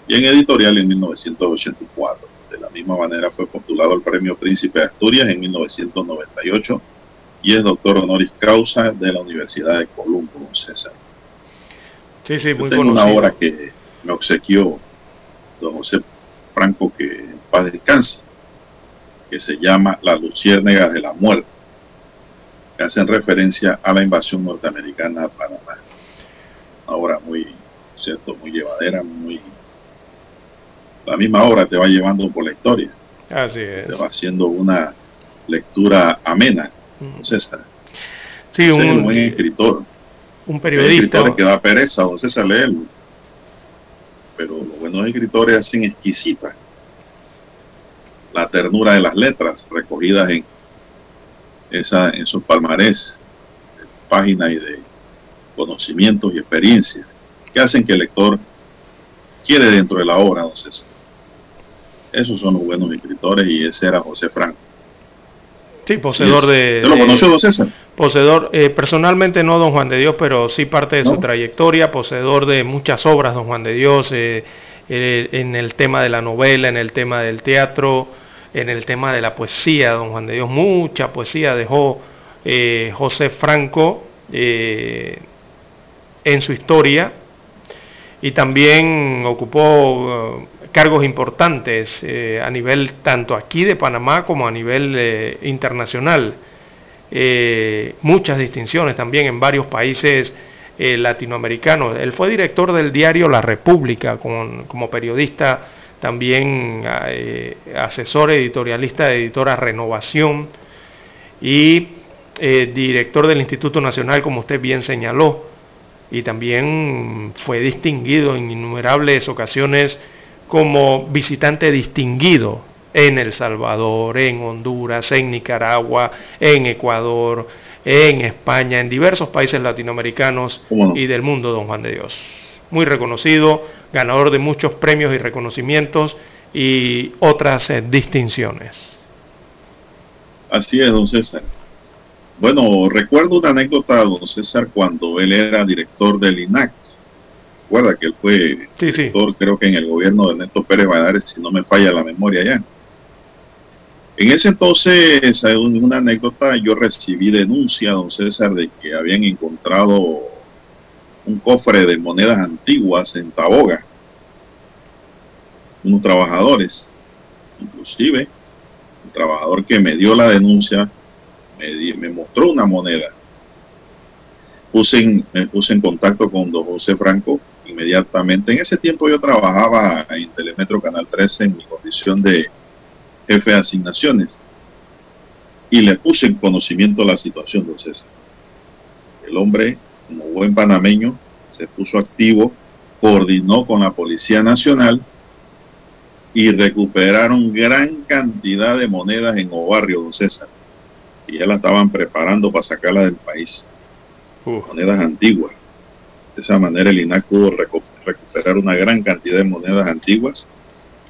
y en editorial en 1984. De la misma manera fue postulado al Premio Príncipe de Asturias en 1998 y es doctor honoris causa de la Universidad de Columbo, César. Sí, sí, muy Yo tengo una obra que me obsequió don José Franco, que en paz descanse, que se llama Las Luciérnagas de la Muerte, que hacen referencia a la invasión norteamericana a Panamá. Una obra muy, cierto, muy llevadera, muy la misma obra te va llevando por la historia, Así es. te va haciendo una lectura amena, don César. Sí, Ese es un- un buen escritor. Un Hay periodista. escritores que da pereza, don César, leerlo. Pero los buenos escritores hacen exquisita la ternura de las letras recogidas en esa, en esos palmarés, páginas y de conocimientos y experiencias que hacen que el lector quiere dentro de la obra, don César. Esos son los buenos escritores y ese era José Franco. Sí, poseedor de... ¿Usted lo de- conoció, don César? Poseedor, eh, personalmente no don Juan de Dios, pero sí parte de su trayectoria, poseedor de muchas obras, don Juan de Dios, eh, eh, en el tema de la novela, en el tema del teatro, en el tema de la poesía, don Juan de Dios, mucha poesía dejó eh, José Franco eh, en su historia y también ocupó eh, cargos importantes eh, a nivel tanto aquí de Panamá como a nivel eh, internacional. Eh, muchas distinciones también en varios países latinoamericanos. Él fue director del diario La República con- como periodista, también eh, asesor editorialista de editora Renovación y director del Instituto Nacional, como usted bien señaló, y también fue distinguido en innumerables ocasiones como visitante distinguido en El Salvador, en Honduras, en Nicaragua, en Ecuador, en España, en diversos países latinoamericanos y del mundo, don Juan de Dios. Muy reconocido, ganador de muchos premios y reconocimientos y otras eh, distinciones. Así es, don César. Bueno, recuerdo una anécdota, don César, cuando él era director del INAC. Recuerda que él fue director, creo que en el gobierno de Ernesto Pérez Valladares, si no me falla la memoria ya. En ese entonces, según una anécdota, yo recibí denuncia, don César, de que habían encontrado un cofre de monedas antiguas en Taboga. Unos trabajadores, inclusive, el trabajador que me dio la denuncia me, di- me mostró una moneda. Puse en- me puse en contacto con don José Franco inmediatamente. En ese tiempo yo trabajaba en Telemetro Canal 13 en mi condición de jefe de asignaciones y le puse en conocimiento la situación, don César. El hombre, como buen panameño, se puso activo, coordinó con la Policía Nacional y recuperaron gran cantidad de monedas en Obarrio, don César. Y ya la estaban preparando para sacarla del país. Monedas antiguas. De esa manera el INAC pudo recu- recuperar una gran cantidad de monedas antiguas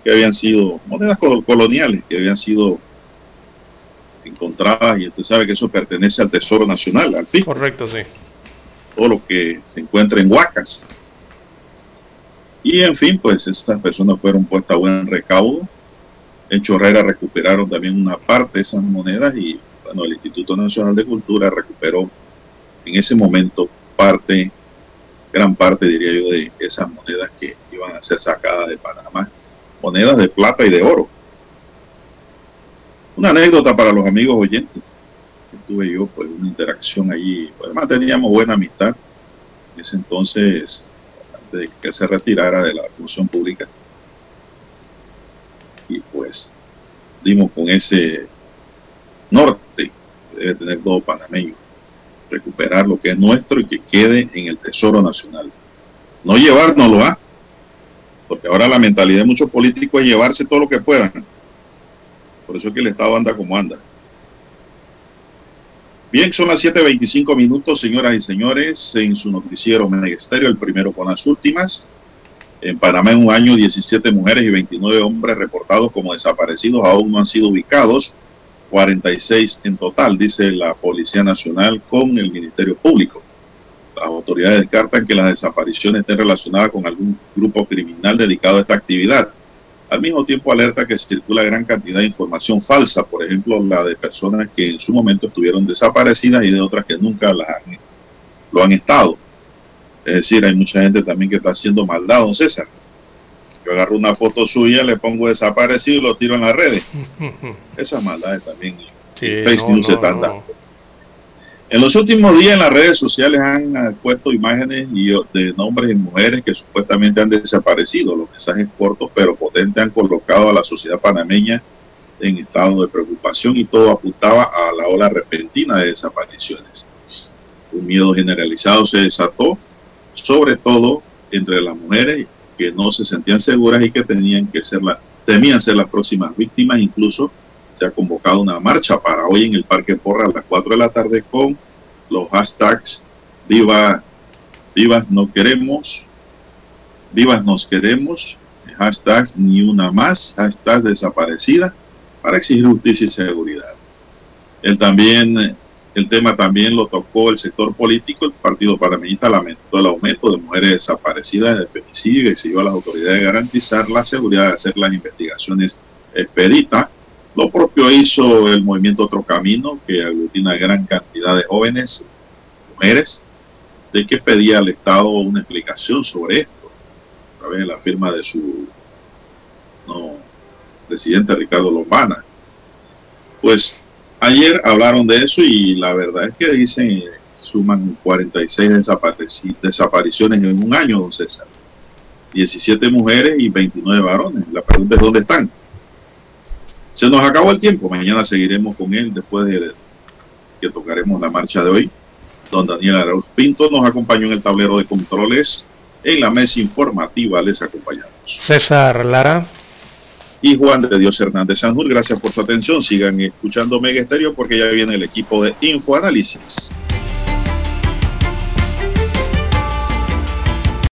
que habían sido monedas col- coloniales, que habían sido encontradas y usted sabe que eso pertenece al Tesoro Nacional, al fisco. Correcto, sí. Todo lo que se encuentra en Huacas. Y en fin, pues estas personas fueron puestas a buen recaudo. En Chorrera recuperaron también una parte de esas monedas y bueno, el Instituto Nacional de Cultura recuperó en ese momento parte, gran parte diría yo, de esas monedas que iban a ser sacadas de Panamá. Monedas de plata y de oro. Una anécdota para los amigos oyentes. Tuve yo pues una interacción allí. Pues, además teníamos buena amistad. En ese entonces, antes de que se retirara de la función pública. Y pues dimos con ese norte que debe tener todo panameño. Recuperar lo que es nuestro y que quede en el Tesoro Nacional. No llevárnoslo a, porque ahora la mentalidad de muchos políticos es llevarse todo lo que puedan. Por eso es que el Estado anda como anda. Bien, son las 7.25 minutos, señoras y señores, en su noticiero Menegesterio, el primero con las últimas. En Panamá en un año 17 mujeres y 29 hombres reportados como desaparecidos aún no han sido ubicados, 46 en total, dice la Policía Nacional con el Ministerio Público. Las autoridades descartan que las desapariciones estén relacionadas con algún grupo criminal dedicado a esta actividad. Al mismo tiempo alerta que circula gran cantidad de información falsa, por ejemplo, la de personas que en su momento estuvieron desaparecidas y de otras que nunca las han- lo han estado. Es decir, hay mucha gente también que está haciendo maldad, don César. Yo agarro una foto suya, le pongo desaparecido y lo tiro en las redes. Esas maldades también Sí, no, News se están no. dando. En los últimos días en las redes sociales han puesto imágenes y, de nombres y mujeres que supuestamente han desaparecido. Los mensajes cortos pero potentes han colocado a la sociedad panameña en estado de preocupación y todo apuntaba a la ola repentina de desapariciones. Un miedo generalizado se desató, sobre todo entre las mujeres que no se sentían seguras y que tenían que ser la, temían ser las próximas víctimas. Incluso se ha convocado una marcha para hoy en el Parque Porra a las 4 de la tarde con los hashtags Viva, Vivas no queremos, Vivas nos queremos, hashtags ni una más, hashtag desaparecida, para exigir justicia y seguridad. Él también, el tema también lo tocó el sector político, el Partido Panameñista lamentó el aumento de mujeres desaparecidas de femicidio y exigió a las autoridades garantizar la seguridad de hacer las investigaciones expeditas. Lo propio hizo el movimiento Otro Camino, que aglutina gran cantidad de jóvenes, mujeres, de que pedía al Estado una explicación sobre esto, a través de la firma de su no, presidente Ricardo Lombana. Pues ayer hablaron de eso y la verdad es que dicen suman 46 desapareci- desapariciones en un año, don César. 17 mujeres y 29 varones. La pregunta es dónde están. Se nos acabó el tiempo. Mañana seguiremos con él después de que tocaremos la marcha de hoy. Don Daniel Arauz Pinto nos acompañó en el tablero de controles. En la mesa informativa les acompañamos. César Lara. Y Juan de Dios Hernández Sanjur, gracias por su atención. Sigan escuchando Mega Estéreo porque ya viene el equipo de Infoanálisis.